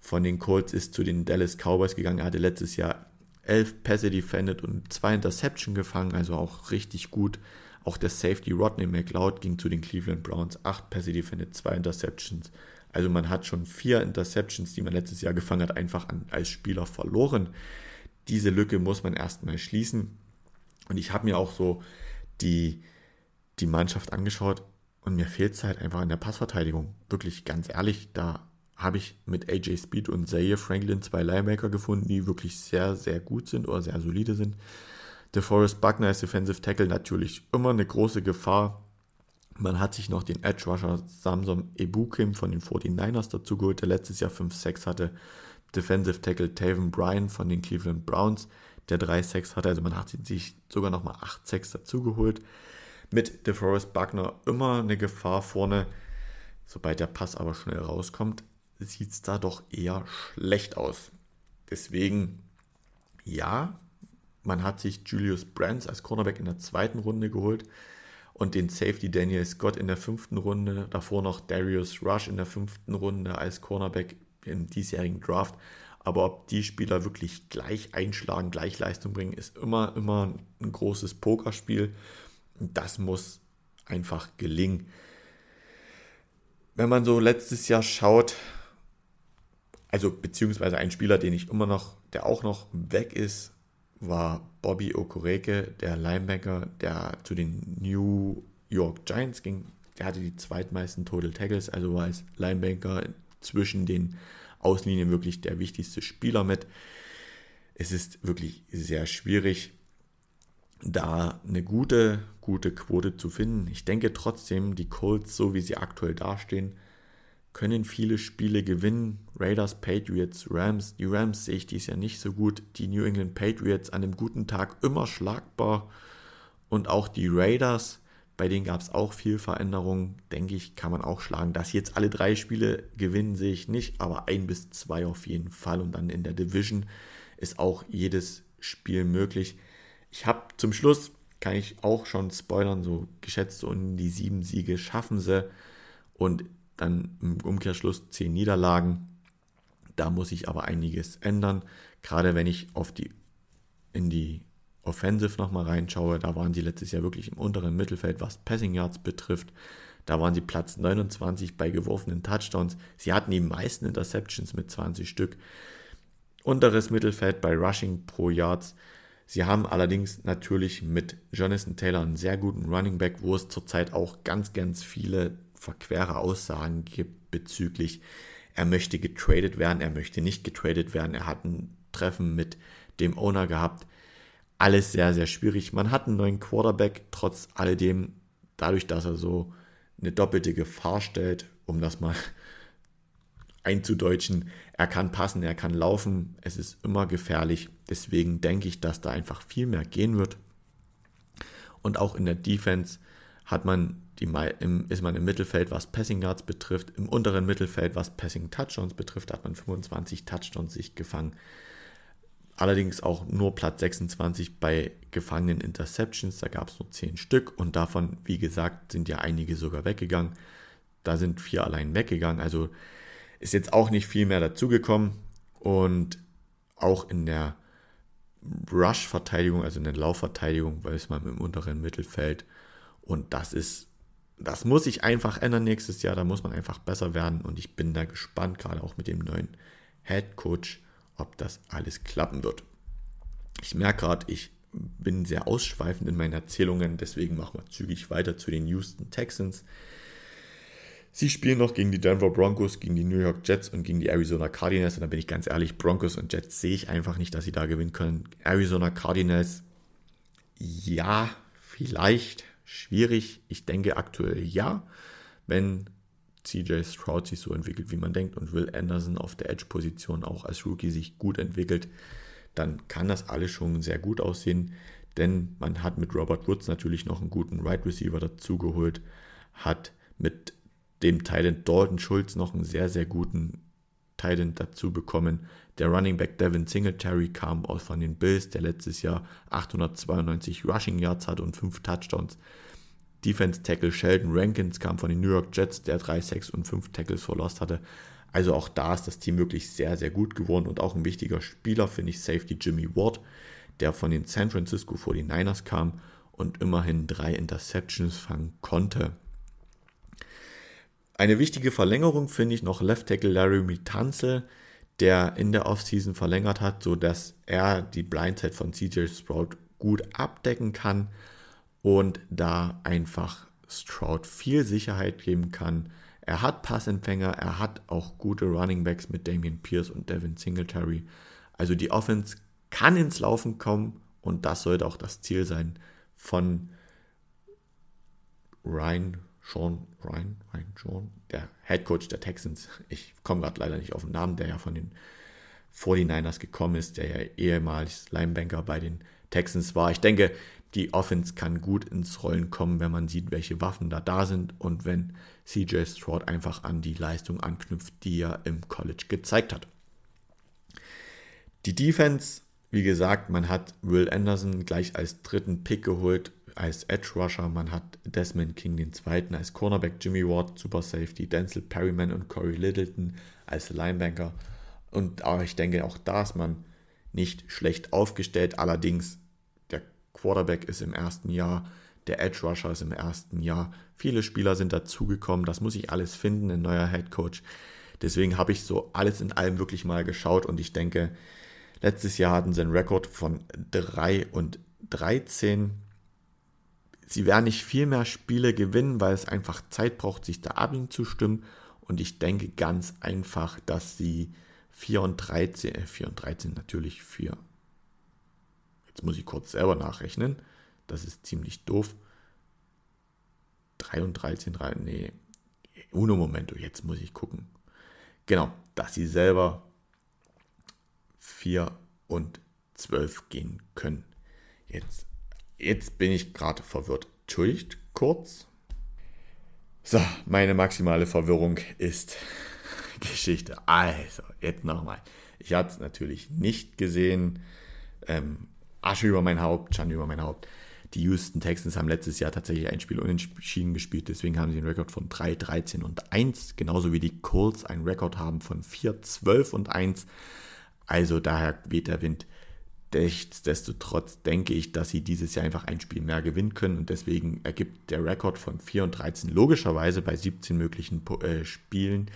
von den Colts, ist zu den Dallas Cowboys gegangen. Er hatte letztes Jahr elf Pässe defended und zwei Interception gefangen, also auch richtig gut. Auch der Safety Rodney McLeod ging zu den Cleveland Browns. Acht Pässe defended, zwei Interceptions. Also man hat schon vier Interceptions, die man letztes Jahr gefangen hat, einfach an, als Spieler verloren. Diese Lücke muss man erstmal schließen. Und ich habe mir auch so die, die Mannschaft angeschaut und mir fehlt es halt einfach in der Passverteidigung. Wirklich ganz ehrlich, da habe ich mit AJ Speed und Zaire Franklin zwei Linebacker gefunden, die wirklich sehr, sehr gut sind oder sehr solide sind. DeForest Buckner als Defensive Tackle natürlich immer eine große Gefahr. Man hat sich noch den Edge Rusher Samson Ebukim von den 49ers dazu geholt, der letztes Jahr 5-6 hatte. Defensive Tackle Taven Bryan von den Cleveland Browns, der 3-6 hatte. Also man hat sich sogar nochmal 8-6 dazu geholt. Mit DeForest Buckner immer eine Gefahr vorne. Sobald der Pass aber schnell rauskommt, sieht es da doch eher schlecht aus. Deswegen, ja, man hat sich Julius Brands als Cornerback in der zweiten Runde geholt und den Safety Daniel Scott in der fünften Runde. Davor noch Darius Rush in der fünften Runde als Cornerback im diesjährigen Draft. Aber ob die Spieler wirklich gleich einschlagen, gleich Leistung bringen, ist immer, immer ein großes Pokerspiel. Das muss einfach gelingen. Wenn man so letztes Jahr schaut, also beziehungsweise ein Spieler, den ich immer noch, der auch noch weg ist, war Bobby Okoreke, der Linebacker, der zu den New York Giants ging. Der hatte die zweitmeisten Total Tackles, also war als Linebacker zwischen den Außenlinien wirklich der wichtigste Spieler mit. Es ist wirklich sehr schwierig, da eine gute, gute Quote zu finden. Ich denke trotzdem, die Colts, so wie sie aktuell dastehen, können viele Spiele gewinnen. Raiders, Patriots, Rams. Die Rams sehe ich dies ja nicht so gut. Die New England Patriots an einem guten Tag immer schlagbar. Und auch die Raiders, bei denen gab es auch viel Veränderung. Denke ich, kann man auch schlagen. Dass jetzt alle drei Spiele gewinnen, sehe ich nicht. Aber ein bis zwei auf jeden Fall. Und dann in der Division ist auch jedes Spiel möglich. Ich habe zum Schluss, kann ich auch schon spoilern, so geschätzt so in die sieben Siege schaffen sie. Und dann im Umkehrschluss zehn Niederlagen. Da muss ich aber einiges ändern. Gerade wenn ich auf die, in die Offensive nochmal reinschaue, da waren sie letztes Jahr wirklich im unteren Mittelfeld, was Passing Yards betrifft. Da waren sie Platz 29 bei geworfenen Touchdowns. Sie hatten die meisten Interceptions mit 20 Stück. Unteres Mittelfeld bei Rushing pro Yards. Sie haben allerdings natürlich mit Jonathan Taylor einen sehr guten Running Back, wo es zurzeit auch ganz, ganz viele verquere Aussagen gibt bezüglich, er möchte getradet werden, er möchte nicht getradet werden, er hat ein Treffen mit dem Owner gehabt. Alles sehr, sehr schwierig. Man hat einen neuen Quarterback, trotz alledem, dadurch, dass er so eine doppelte Gefahr stellt, um das mal einzudeutschen. Er kann passen, er kann laufen, es ist immer gefährlich. Deswegen denke ich, dass da einfach viel mehr gehen wird. Und auch in der Defense hat man die, ist man im Mittelfeld, was Passing Yards betrifft. Im unteren Mittelfeld, was Passing Touchdowns betrifft, hat man 25 Touchdowns sich gefangen. Allerdings auch nur Platz 26 bei gefangenen Interceptions. Da gab es nur 10 Stück und davon, wie gesagt, sind ja einige sogar weggegangen. Da sind vier allein weggegangen. Also ist jetzt auch nicht viel mehr dazugekommen. Und auch in der Rush-Verteidigung, also in der Laufverteidigung, ist man im unteren Mittelfeld. Und das ist, das muss sich einfach ändern nächstes Jahr. Da muss man einfach besser werden. Und ich bin da gespannt, gerade auch mit dem neuen Head Coach ob das alles klappen wird. Ich merke gerade, ich bin sehr ausschweifend in meinen Erzählungen, deswegen machen wir zügig weiter zu den Houston Texans. Sie spielen noch gegen die Denver Broncos, gegen die New York Jets und gegen die Arizona Cardinals. Und da bin ich ganz ehrlich, Broncos und Jets sehe ich einfach nicht, dass sie da gewinnen können. Arizona Cardinals, ja, vielleicht schwierig. Ich denke aktuell ja, wenn CJ Stroud sich so entwickelt, wie man denkt, und Will Anderson auf der Edge-Position auch als Rookie sich gut entwickelt, dann kann das alles schon sehr gut aussehen. Denn man hat mit Robert Woods natürlich noch einen guten Wide right Receiver dazugeholt, hat mit dem Titan Dalton Schulz noch einen sehr, sehr guten Titan dazu bekommen. Der Running Back Devin Singletary kam aus von den Bills, der letztes Jahr 892 Rushing Yards hatte und 5 Touchdowns. Defense Tackle Sheldon Rankins kam von den New York Jets, der 3 6 und 5 Tackles verlost hatte. Also auch da ist das Team wirklich sehr, sehr gut geworden und auch ein wichtiger Spieler finde ich Safety Jimmy Ward, der von den San Francisco 49ers kam und immerhin drei Interceptions fangen konnte. Eine wichtige Verlängerung finde ich noch Left Tackle Larry Mitanzel, der in der Offseason verlängert hat, sodass er die Blindside von CJ Sprout gut abdecken kann und da einfach Stroud viel Sicherheit geben kann. Er hat Passempfänger, er hat auch gute Running Backs mit Damian Pierce und Devin Singletary. Also die Offense kann ins Laufen kommen und das sollte auch das Ziel sein von Ryan Sean, Ryan, Ryan Sean, der Head Coach der Texans. Ich komme gerade leider nicht auf den Namen, der ja von den 49ers gekommen ist, der ja ehemals Linebanker bei den Texans war. Ich denke, die Offense kann gut ins Rollen kommen, wenn man sieht, welche Waffen da da sind und wenn CJ Stroud einfach an die Leistung anknüpft, die er im College gezeigt hat. Die Defense, wie gesagt, man hat Will Anderson gleich als dritten Pick geholt, als Edge Rusher, man hat Desmond King den zweiten als Cornerback, Jimmy Ward, Super Safety, Denzel Perryman und Corey Littleton als Linebanker. Und aber ich denke, auch da ist man nicht schlecht aufgestellt. Allerdings Quarterback ist im ersten Jahr, der Edge Rusher ist im ersten Jahr. Viele Spieler sind dazugekommen, das muss ich alles finden, ein neuer Head Coach. Deswegen habe ich so alles in allem wirklich mal geschaut und ich denke, letztes Jahr hatten sie einen Rekord von 3 und 13. Sie werden nicht viel mehr Spiele gewinnen, weil es einfach Zeit braucht, sich da abzustimmen. Und ich denke ganz einfach, dass sie 4 und 13, äh 4 und 13 natürlich 4 Jetzt muss ich kurz selber nachrechnen. Das ist ziemlich doof. 3 und 13, 3, nee. Uno Momento, jetzt muss ich gucken. Genau, dass sie selber 4 und 12 gehen können. Jetzt, jetzt bin ich gerade verwirrt. Entschuldigt kurz. So, meine maximale Verwirrung ist Geschichte. Also, jetzt nochmal. Ich hatte es natürlich nicht gesehen. Ähm, Asche über mein Haupt, Schande über mein Haupt. Die Houston Texans haben letztes Jahr tatsächlich ein Spiel unentschieden gespielt, deswegen haben sie einen Rekord von 3, 13 und 1, genauso wie die Colts einen Rekord haben von 4, 12 und 1. Also daher weht der Wind. Nichtsdestotrotz denke ich, dass sie dieses Jahr einfach ein Spiel mehr gewinnen können und deswegen ergibt der Rekord von 4 und 13 logischerweise bei 17 möglichen äh, Spielen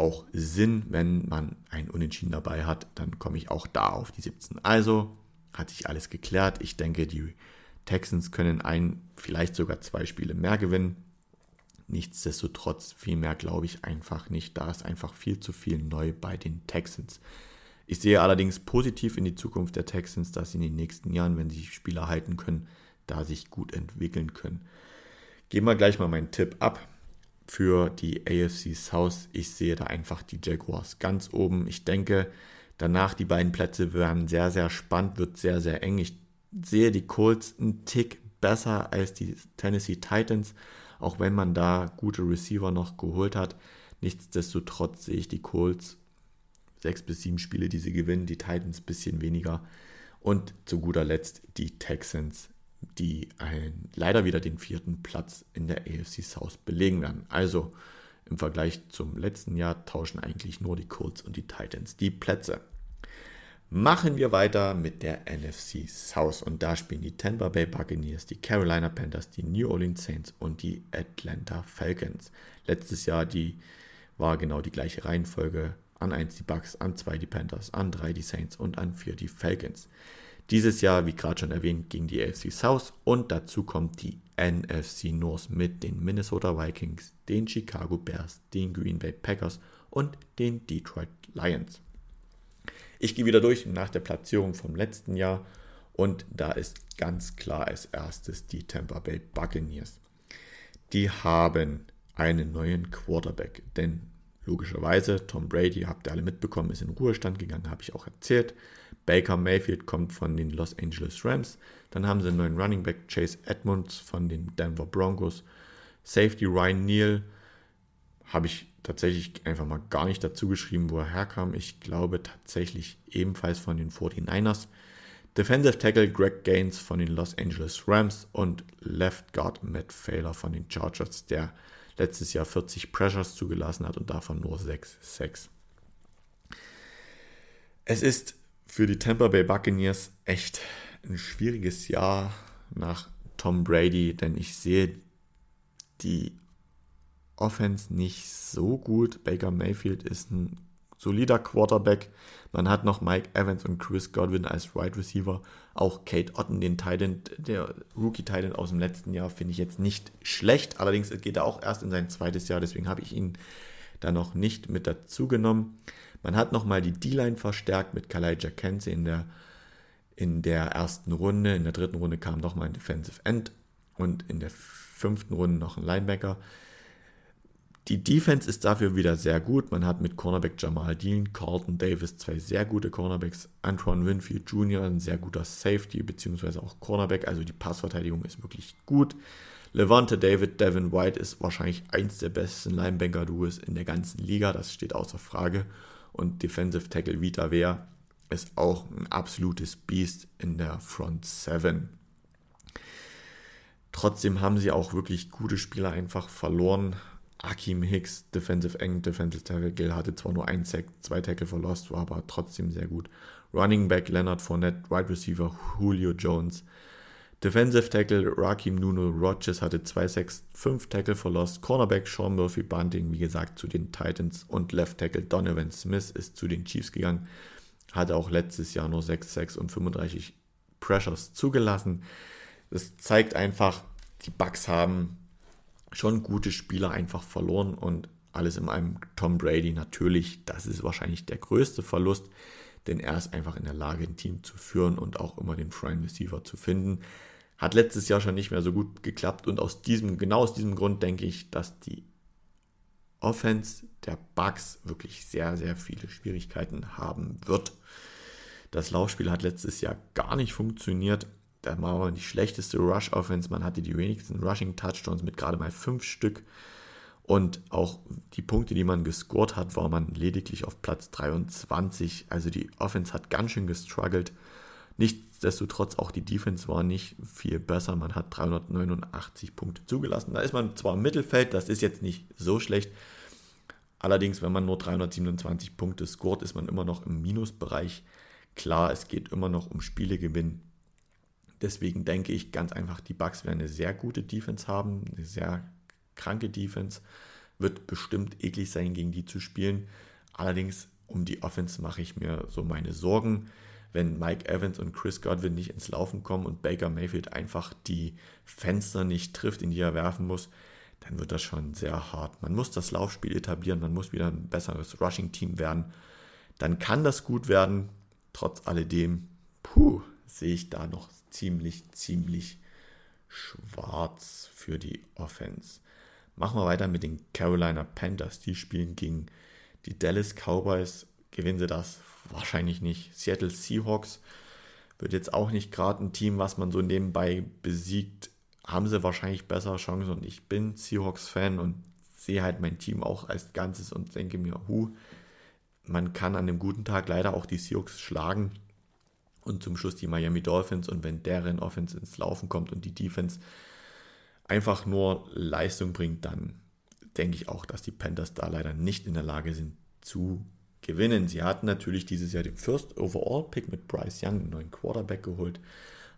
auch Sinn, wenn man ein Unentschieden dabei hat, dann komme ich auch da auf die 17. Also hat sich alles geklärt. Ich denke, die Texans können ein, vielleicht sogar zwei Spiele mehr gewinnen. Nichtsdestotrotz, viel mehr glaube ich einfach nicht. Da ist einfach viel zu viel neu bei den Texans. Ich sehe allerdings positiv in die Zukunft der Texans, dass sie in den nächsten Jahren, wenn sie Spieler halten können, da sich gut entwickeln können. Geben wir gleich mal meinen Tipp ab für die AFC South. Ich sehe da einfach die Jaguars ganz oben. Ich denke, Danach die beiden Plätze werden sehr, sehr spannend, wird sehr, sehr eng. Ich sehe die Colts einen Tick besser als die Tennessee Titans, auch wenn man da gute Receiver noch geholt hat. Nichtsdestotrotz sehe ich die Colts sechs bis sieben Spiele, die sie gewinnen, die Titans ein bisschen weniger. Und zu guter Letzt die Texans, die ein, leider wieder den vierten Platz in der AFC South belegen werden. Also im Vergleich zum letzten Jahr tauschen eigentlich nur die Colts und die Titans die Plätze. Machen wir weiter mit der NFC South und da spielen die Tampa Bay Buccaneers, die Carolina Panthers, die New Orleans Saints und die Atlanta Falcons. Letztes Jahr die war genau die gleiche Reihenfolge. An 1 die Bucks, an 2 die Panthers, an 3 die Saints und an 4 die Falcons. Dieses Jahr, wie gerade schon erwähnt, ging die AFC South und dazu kommt die NFC North mit den Minnesota Vikings, den Chicago Bears, den Green Bay Packers und den Detroit Lions. Ich gehe wieder durch nach der Platzierung vom letzten Jahr und da ist ganz klar als erstes die Tampa Bay Buccaneers. Die haben einen neuen Quarterback, denn logischerweise Tom Brady, habt ihr alle mitbekommen, ist in Ruhestand gegangen, habe ich auch erzählt. Baker Mayfield kommt von den Los Angeles Rams. Dann haben sie einen neuen Running Back Chase Edmonds von den Denver Broncos. Safety Ryan Neal habe ich tatsächlich einfach mal gar nicht dazu geschrieben, wo er herkam. Ich glaube tatsächlich ebenfalls von den 49ers. Defensive Tackle Greg Gaines von den Los Angeles Rams und Left Guard Matt Failer von den Chargers, der letztes Jahr 40 Pressures zugelassen hat und davon nur 6 6. Es ist für die Tampa Bay Buccaneers echt ein schwieriges Jahr nach Tom Brady, denn ich sehe die Offense nicht so gut. Baker Mayfield ist ein solider Quarterback. Man hat noch Mike Evans und Chris Godwin als Wide right Receiver. Auch Kate Otten, den Titan, der Rookie Titan aus dem letzten Jahr, finde ich jetzt nicht schlecht. Allerdings geht er auch erst in sein zweites Jahr, deswegen habe ich ihn da noch nicht mit dazu genommen. Man hat nochmal die D-Line verstärkt mit Kalaija Kenzie in der, in der ersten Runde. In der dritten Runde kam nochmal ein Defensive End und in der fünften Runde noch ein Linebacker. Die Defense ist dafür wieder sehr gut. Man hat mit Cornerback Jamal Dean, Carlton Davis zwei sehr gute Cornerbacks, Antoine Winfield Jr. ein sehr guter Safety bzw. auch Cornerback. Also die Passverteidigung ist wirklich gut. Levante David, Devin White ist wahrscheinlich eins der besten Linebacker-Duos in der ganzen Liga. Das steht außer Frage und Defensive Tackle Vita Wehr ist auch ein absolutes Biest in der Front 7. Trotzdem haben sie auch wirklich gute Spieler einfach verloren. Akim Hicks, Defensive End, Defensive Tackle, hatte zwar nur ein Sack, zwei Tackle verlost, war aber trotzdem sehr gut. Running Back Leonard Fournette, Wide Receiver Julio Jones, Defensive Tackle Rakim Nuno Rogers hatte 2-6, 5 Tackle verlost. Cornerback Sean Murphy Bunting, wie gesagt, zu den Titans. Und Left Tackle Donovan Smith ist zu den Chiefs gegangen. Hatte auch letztes Jahr nur 6 6 und 35 Pressures zugelassen. Das zeigt einfach, die Bucks haben schon gute Spieler einfach verloren und alles in einem Tom Brady natürlich, das ist wahrscheinlich der größte Verlust, denn er ist einfach in der Lage, ein Team zu führen und auch immer den Freien Receiver zu finden. Hat letztes Jahr schon nicht mehr so gut geklappt und aus diesem, genau aus diesem Grund denke ich, dass die Offense der Bugs wirklich sehr, sehr viele Schwierigkeiten haben wird. Das Laufspiel hat letztes Jahr gar nicht funktioniert. Da war man die schlechteste Rush-Offense. Man hatte die wenigsten Rushing-Touchdowns mit gerade mal fünf Stück. Und auch die Punkte, die man gescored hat, war man lediglich auf Platz 23. Also die Offense hat ganz schön gestruggelt. Nichtsdestotrotz auch die Defense war nicht viel besser. Man hat 389 Punkte zugelassen. Da ist man zwar im Mittelfeld, das ist jetzt nicht so schlecht. Allerdings, wenn man nur 327 Punkte scoret, ist man immer noch im Minusbereich. Klar, es geht immer noch um Spiele gewinnen. Deswegen denke ich ganz einfach, die Bucks werden eine sehr gute Defense haben, eine sehr kranke Defense. Wird bestimmt eklig sein, gegen die zu spielen. Allerdings um die Offense mache ich mir so meine Sorgen wenn Mike Evans und Chris Godwin nicht ins Laufen kommen und Baker Mayfield einfach die Fenster nicht trifft, in die er werfen muss, dann wird das schon sehr hart. Man muss das Laufspiel etablieren, man muss wieder ein besseres Rushing-Team werden. Dann kann das gut werden. Trotz alledem, puh, sehe ich da noch ziemlich, ziemlich schwarz für die Offense. Machen wir weiter mit den Carolina Panthers. Die spielen gegen die Dallas Cowboys. Gewinnen sie das wahrscheinlich nicht. Seattle Seahawks Wird jetzt auch nicht gerade ein Team, was man so nebenbei besiegt. Haben sie wahrscheinlich bessere Chancen. Und ich bin Seahawks-Fan und sehe halt mein Team auch als Ganzes und denke mir, hu, man kann an einem guten Tag leider auch die Seahawks schlagen und zum Schluss die Miami Dolphins. Und wenn deren Offense ins Laufen kommt und die Defense einfach nur Leistung bringt, dann denke ich auch, dass die Panthers da leider nicht in der Lage sind zu gewinnen. Sie hatten natürlich dieses Jahr den First Overall Pick mit Bryce Young, einen neuen Quarterback geholt,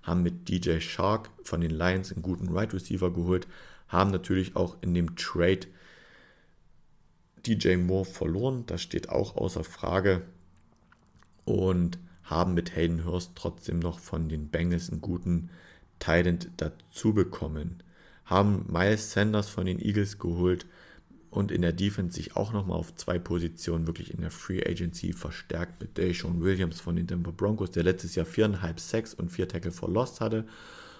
haben mit DJ Shark von den Lions einen guten Right Receiver geholt, haben natürlich auch in dem Trade DJ Moore verloren, das steht auch außer Frage und haben mit Hayden Hurst trotzdem noch von den Bengals einen guten Titan dazu bekommen. Haben Miles Sanders von den Eagles geholt und in der Defense sich auch nochmal auf zwei Positionen wirklich in der Free Agency verstärkt mit Deshaun Williams von den Denver Broncos, der letztes Jahr viereinhalb Sacks und vier Tackle for Lost hatte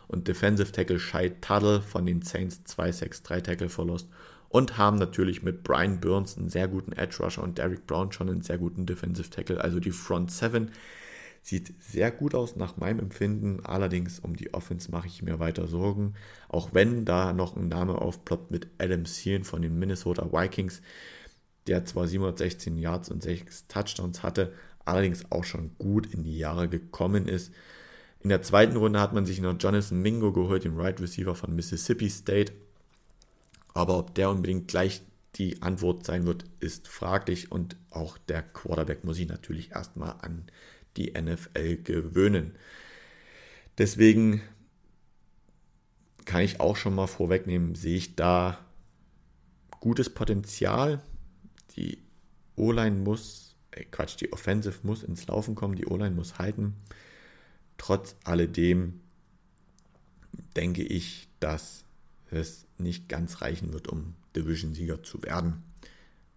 und Defensive Tackle Shai Tuttle von den Saints zwei Sacks, drei Tackle for Lost und haben natürlich mit Brian Burns einen sehr guten Edge Rusher und Derek Brown schon einen sehr guten Defensive Tackle, also die Front Seven Sieht sehr gut aus nach meinem Empfinden. Allerdings um die Offense mache ich mir weiter Sorgen. Auch wenn da noch ein Name aufploppt mit Adam Thielen von den Minnesota Vikings, der zwar 716 Yards und 6 Touchdowns hatte, allerdings auch schon gut in die Jahre gekommen ist. In der zweiten Runde hat man sich noch Jonathan Mingo geholt, den Right Receiver von Mississippi State. Aber ob der unbedingt gleich die Antwort sein wird, ist fraglich. Und auch der Quarterback muss ich natürlich erstmal an die NFL gewöhnen. Deswegen kann ich auch schon mal vorwegnehmen, sehe ich da gutes Potenzial. Die O-Line muss, äh Quatsch, die Offensive muss ins Laufen kommen, die O-Line muss halten. Trotz alledem denke ich, dass es nicht ganz reichen wird, um Division-Sieger zu werden.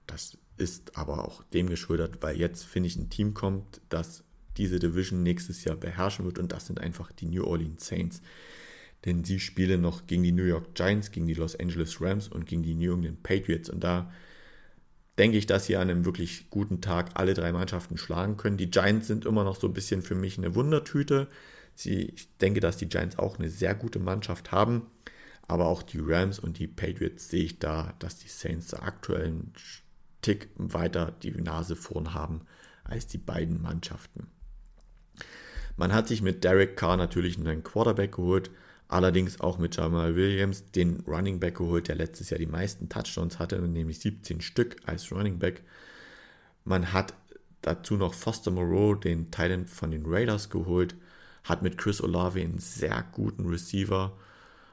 Das ist aber auch dem geschuldet, weil jetzt, finde ich, ein Team kommt, das diese Division nächstes Jahr beherrschen wird und das sind einfach die New Orleans Saints. Denn sie spielen noch gegen die New York Giants, gegen die Los Angeles Rams und gegen die New England Patriots und da denke ich, dass sie an einem wirklich guten Tag alle drei Mannschaften schlagen können. Die Giants sind immer noch so ein bisschen für mich eine Wundertüte. Sie, ich denke, dass die Giants auch eine sehr gute Mannschaft haben. Aber auch die Rams und die Patriots sehe ich da, dass die Saints da aktuell einen Tick weiter die Nase vorn haben als die beiden Mannschaften. Man hat sich mit Derek Carr natürlich einen Quarterback geholt, allerdings auch mit Jamal Williams den Running Back geholt, der letztes Jahr die meisten Touchdowns hatte, nämlich 17 Stück als Running Back. Man hat dazu noch Foster Moreau, den Titan von den Raiders, geholt, hat mit Chris Olave einen sehr guten Receiver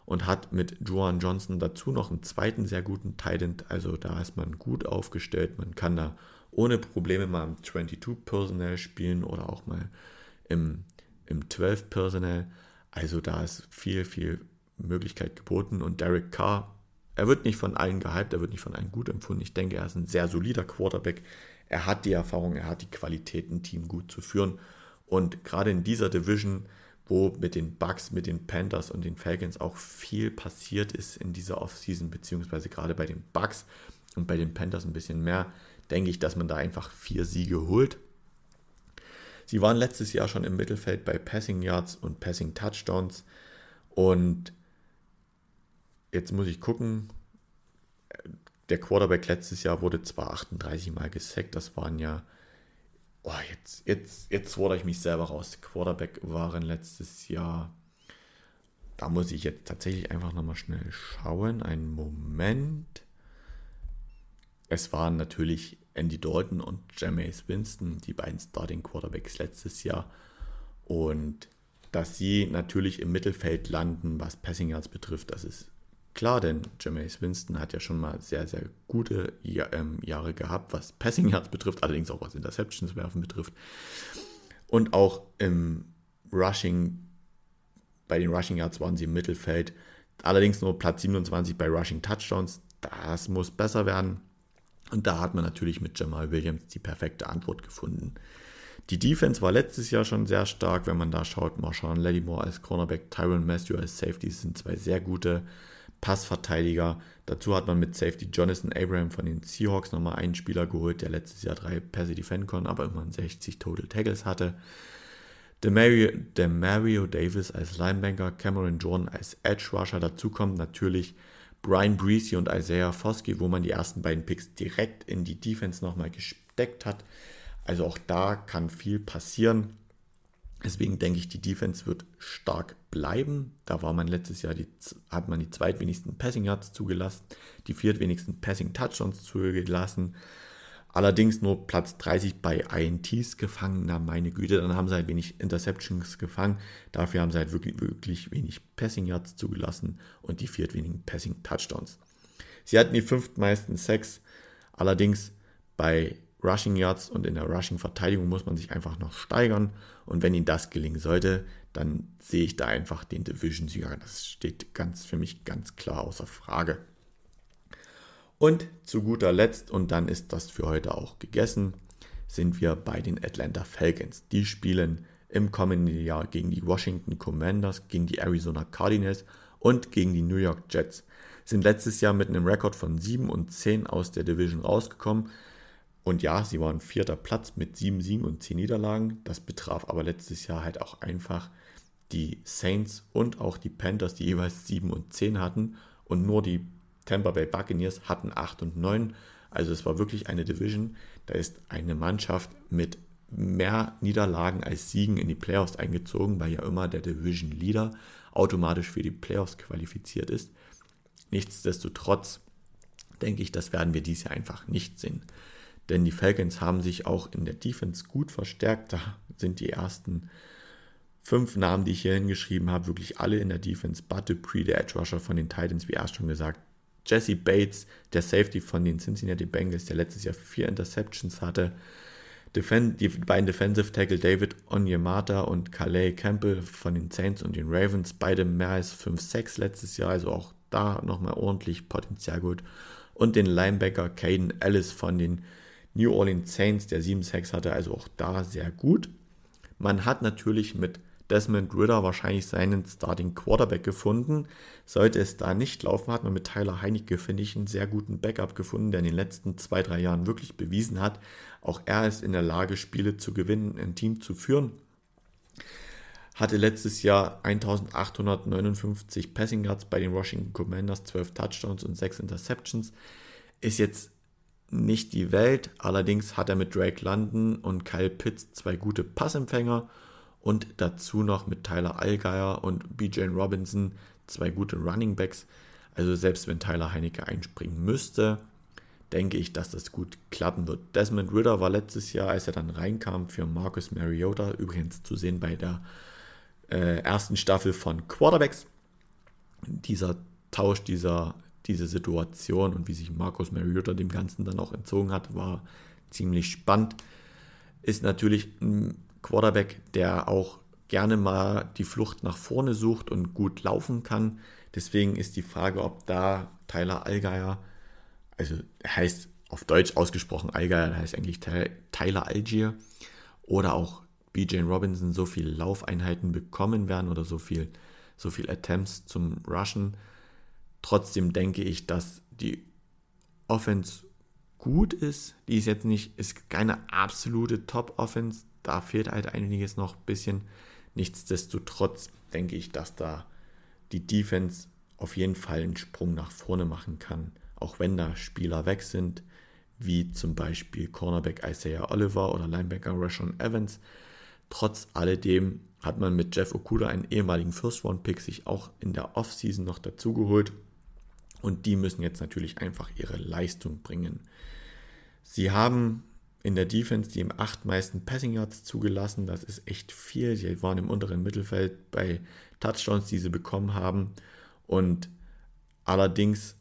und hat mit Joan Johnson dazu noch einen zweiten sehr guten Titan. Also da ist man gut aufgestellt. Man kann da ohne Probleme mal im 22 Personal spielen oder auch mal im im 12 Personnel. Also da ist viel, viel Möglichkeit geboten. Und Derek Carr, er wird nicht von allen gehypt, er wird nicht von allen gut empfunden. Ich denke, er ist ein sehr solider Quarterback. Er hat die Erfahrung, er hat die Qualität, ein Team gut zu führen. Und gerade in dieser Division, wo mit den Bucks, mit den Panthers und den Falcons auch viel passiert ist in dieser Offseason, beziehungsweise gerade bei den Bucks und bei den Panthers ein bisschen mehr, denke ich, dass man da einfach vier Siege holt. Sie waren letztes Jahr schon im Mittelfeld bei Passing Yards und Passing Touchdowns. Und jetzt muss ich gucken. Der Quarterback letztes Jahr wurde zwar 38 Mal gesackt, das waren ja. Oh, jetzt, jetzt, jetzt fordere ich mich selber raus. Quarterback waren letztes Jahr. Da muss ich jetzt tatsächlich einfach nochmal schnell schauen. Einen Moment. Es waren natürlich Andy Dalton und Jameis Winston, die beiden Starting Quarterbacks letztes Jahr. Und dass sie natürlich im Mittelfeld landen, was Passing Yards betrifft, das ist klar, denn Jameis Winston hat ja schon mal sehr, sehr gute ähm, Jahre gehabt, was Passing Yards betrifft, allerdings auch was Interceptions werfen betrifft. Und auch im Rushing, bei den Rushing Yards waren sie im Mittelfeld, allerdings nur Platz 27 bei Rushing Touchdowns. Das muss besser werden. Und da hat man natürlich mit Jamal Williams die perfekte Antwort gefunden. Die Defense war letztes Jahr schon sehr stark, wenn man da schaut. Marshawn Lattimore als Cornerback, Tyron Matthew als Safety sind zwei sehr gute Passverteidiger. Dazu hat man mit Safety Jonathan Abraham von den Seahawks nochmal einen Spieler geholt, der letztes Jahr drei Pässe defenden konnte, aber immer 60 Total Tackles hatte. Demario, Demario Davis als Linebanker, Cameron Jordan als Edge Rusher. Dazu kommt natürlich Brian Breesy und Isaiah Foskey, wo man die ersten beiden Picks direkt in die Defense nochmal gesteckt hat. Also auch da kann viel passieren. Deswegen denke ich, die Defense wird stark bleiben. Da war man letztes Jahr, die, hat man die zweitwenigsten Passing Yards zugelassen, die viertwenigsten Passing Touchdowns zugelassen. Allerdings nur Platz 30 bei INTs gefangen. Na, meine Güte, dann haben sie halt wenig Interceptions gefangen. Dafür haben sie halt wirklich, wirklich wenig Passing Yards zugelassen und die viertwenigen Passing Touchdowns. Sie hatten die fünftmeisten Sacks. Allerdings bei Rushing Yards und in der Rushing Verteidigung muss man sich einfach noch steigern. Und wenn ihnen das gelingen sollte, dann sehe ich da einfach den Division-Sieger. Das steht ganz für mich ganz klar außer Frage. Und zu guter Letzt, und dann ist das für heute auch gegessen, sind wir bei den Atlanta Falcons. Die spielen im kommenden Jahr gegen die Washington Commanders, gegen die Arizona Cardinals und gegen die New York Jets. Sind letztes Jahr mit einem Rekord von 7 und 10 aus der Division rausgekommen. Und ja, sie waren vierter Platz mit 7 Siegen und 10 Niederlagen. Das betraf aber letztes Jahr halt auch einfach die Saints und auch die Panthers, die jeweils 7 und 10 hatten. Und nur die Tampa Bay Buccaneers hatten 8 und 9. Also es war wirklich eine Division. Da ist eine Mannschaft mit mehr Niederlagen als Siegen in die Playoffs eingezogen, weil ja immer der Division Leader automatisch für die Playoffs qualifiziert ist. Nichtsdestotrotz denke ich, das werden wir dies Jahr einfach nicht sehen. Denn die Falcons haben sich auch in der Defense gut verstärkt. Da sind die ersten fünf Namen, die ich hier hingeschrieben habe, wirklich alle in der Defense. Bud Dupree, der Edge Rusher von den Titans, wie erst schon gesagt. Jesse Bates, der Safety von den Cincinnati Bengals, der letztes Jahr vier Interceptions hatte. Defen die beiden Defensive Tackle David Onyemata und Calais Campbell von den Saints und den Ravens, beide mehr als 5-6 letztes Jahr, also auch da nochmal ordentlich Potenzial gut. Und den Linebacker Caden Ellis von den New Orleans Saints, der 7-6 hatte, also auch da sehr gut. Man hat natürlich mit Desmond Ritter wahrscheinlich seinen Starting Quarterback gefunden. Sollte es da nicht laufen, hat man mit Tyler Heinecke, finde ich, einen sehr guten Backup gefunden, der in den letzten zwei, drei Jahren wirklich bewiesen hat. Auch er ist in der Lage, Spiele zu gewinnen, ein Team zu führen. Hatte letztes Jahr 1859 Passing Yards bei den Washington Commanders, 12 Touchdowns und 6 Interceptions. Ist jetzt nicht die Welt, allerdings hat er mit Drake London und Kyle Pitts zwei gute Passempfänger und dazu noch mit Tyler Allgeier und BJ Robinson zwei gute Running Backs. Also selbst wenn Tyler Heinecke einspringen müsste, denke ich, dass das gut klappen wird. Desmond Ritter war letztes Jahr, als er dann reinkam, für Marcus Mariota, übrigens zu sehen bei der äh, ersten Staffel von Quarterbacks. Dieser Tausch, dieser, diese Situation und wie sich Marcus Mariota dem Ganzen dann auch entzogen hat, war ziemlich spannend. Ist natürlich ein Quarterback, der auch gerne mal die Flucht nach vorne sucht und gut laufen kann. Deswegen ist die Frage, ob da Tyler Allgeier, also heißt auf Deutsch ausgesprochen Allgeier, heißt eigentlich Tyler Algier, oder auch BJ Robinson so viele Laufeinheiten bekommen werden oder so viel, so viel Attempts zum Rushen. Trotzdem denke ich, dass die Offense gut ist. Die ist jetzt nicht, ist keine absolute Top-Offense da fehlt halt einiges noch ein bisschen. Nichtsdestotrotz denke ich, dass da die Defense auf jeden Fall einen Sprung nach vorne machen kann, auch wenn da Spieler weg sind, wie zum Beispiel Cornerback Isaiah Oliver oder Linebacker Rashawn Evans. Trotz alledem hat man mit Jeff Okuda einen ehemaligen First-Round-Pick sich auch in der Offseason noch dazugeholt und die müssen jetzt natürlich einfach ihre Leistung bringen. Sie haben in der Defense die im acht meisten Passing Yards zugelassen. Das ist echt viel. Sie waren im unteren Mittelfeld bei Touchdowns, die sie bekommen haben. Und allerdings,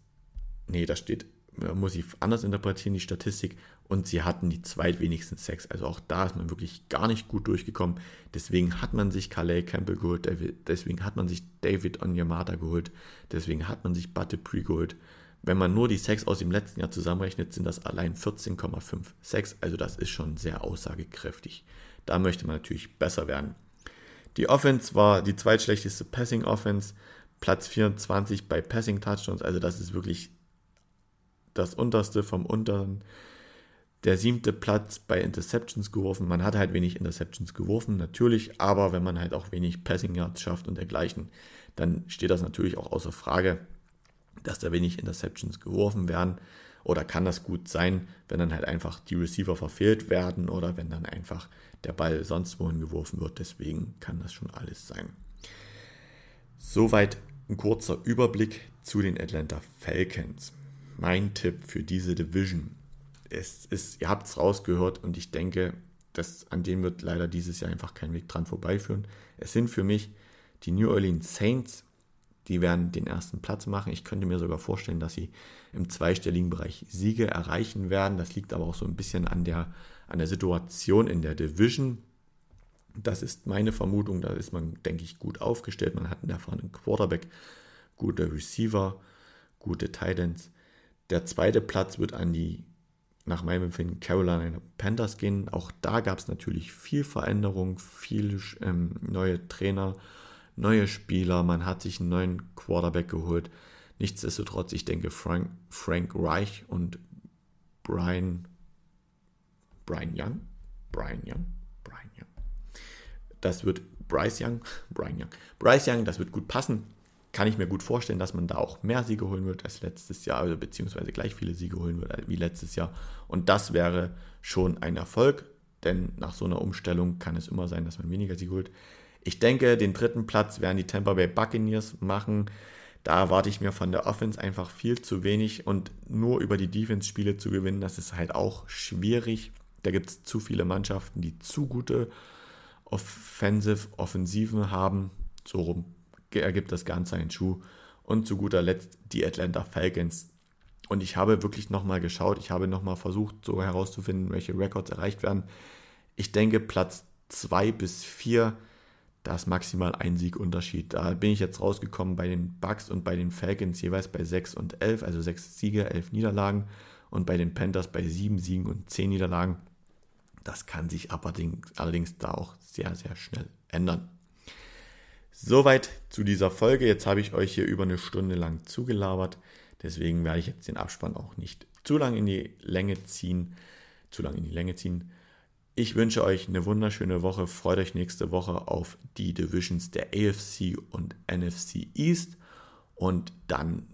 nee, da steht, muss ich anders interpretieren, die Statistik. Und sie hatten die zweitwenigsten Sex. Also auch da ist man wirklich gar nicht gut durchgekommen. Deswegen hat man sich Calais Campbell geholt. Deswegen hat man sich David Onyemata geholt. Deswegen hat man sich Butte Pre geholt. Wenn man nur die Sex aus dem letzten Jahr zusammenrechnet, sind das allein 14,5 Sex. Also das ist schon sehr aussagekräftig. Da möchte man natürlich besser werden. Die Offense war die zweitschlechteste Passing Offense, Platz 24 bei Passing Touchdowns. Also das ist wirklich das unterste vom unteren. der siebte Platz bei Interceptions geworfen. Man hat halt wenig Interceptions geworfen, natürlich, aber wenn man halt auch wenig Passing Yards schafft und dergleichen, dann steht das natürlich auch außer Frage, dass da wenig Interceptions geworfen werden. Oder kann das gut sein, wenn dann halt einfach die Receiver verfehlt werden oder wenn dann einfach der Ball sonst wohin geworfen wird. Deswegen kann das schon alles sein. Soweit ein kurzer Überblick zu den Atlanta Falcons. Mein Tipp für diese Division. Es ist, ihr habt es rausgehört und ich denke, dass an dem wird leider dieses Jahr einfach kein Weg dran vorbeiführen. Es sind für mich die New Orleans Saints, die werden den ersten Platz machen. Ich könnte mir sogar vorstellen, dass sie im zweistelligen Bereich Siege erreichen werden. Das liegt aber auch so ein bisschen an der, an der Situation in der Division. Das ist meine Vermutung. Da ist man, denke ich, gut aufgestellt. Man hat einen erfahrenen Quarterback, gute Receiver, gute Titans. Der zweite Platz wird an die, nach meinem Empfinden, Carolina Panthers gehen. Auch da gab es natürlich viel Veränderung, viele ähm, neue Trainer neue Spieler, man hat sich einen neuen Quarterback geholt. Nichtsdestotrotz, ich denke, Frank, Frank Reich und Brian, Brian Young, Brian Young, Brian Young. Das wird Bryce Young, Brian Young, Bryce Young, das wird gut passen. Kann ich mir gut vorstellen, dass man da auch mehr Siege holen wird als letztes Jahr, also beziehungsweise gleich viele Siege holen wird wie letztes Jahr. Und das wäre schon ein Erfolg, denn nach so einer Umstellung kann es immer sein, dass man weniger Siege holt. Ich denke, den dritten Platz werden die Tampa Bay Buccaneers machen. Da erwarte ich mir von der Offense einfach viel zu wenig und nur über die Defense-Spiele zu gewinnen, das ist halt auch schwierig. Da gibt es zu viele Mannschaften, die zu gute Offensive Offensiven haben. So rum ergibt das Ganze einen Schuh. Und zu guter Letzt die Atlanta Falcons. Und ich habe wirklich nochmal geschaut, ich habe nochmal versucht, so herauszufinden, welche Records erreicht werden. Ich denke, Platz 2 bis 4 da ist maximal ein Siegunterschied. Da bin ich jetzt rausgekommen bei den Bucks und bei den Falcons jeweils bei 6 und 11, also 6 Siege, 11 Niederlagen und bei den Panthers bei 7 Siegen und 10 Niederlagen. Das kann sich allerdings, allerdings da auch sehr, sehr schnell ändern. Soweit zu dieser Folge. Jetzt habe ich euch hier über eine Stunde lang zugelabert. Deswegen werde ich jetzt den Abspann auch nicht zu lange in die Länge ziehen. Zu lange in die Länge ziehen. Ich wünsche euch eine wunderschöne Woche. Freut euch nächste Woche auf die Divisions der AFC und NFC East. Und dann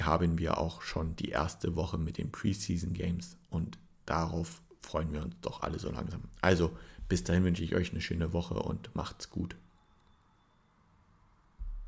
haben wir auch schon die erste Woche mit den Preseason Games. Und darauf freuen wir uns doch alle so langsam. Also bis dahin wünsche ich euch eine schöne Woche und macht's gut.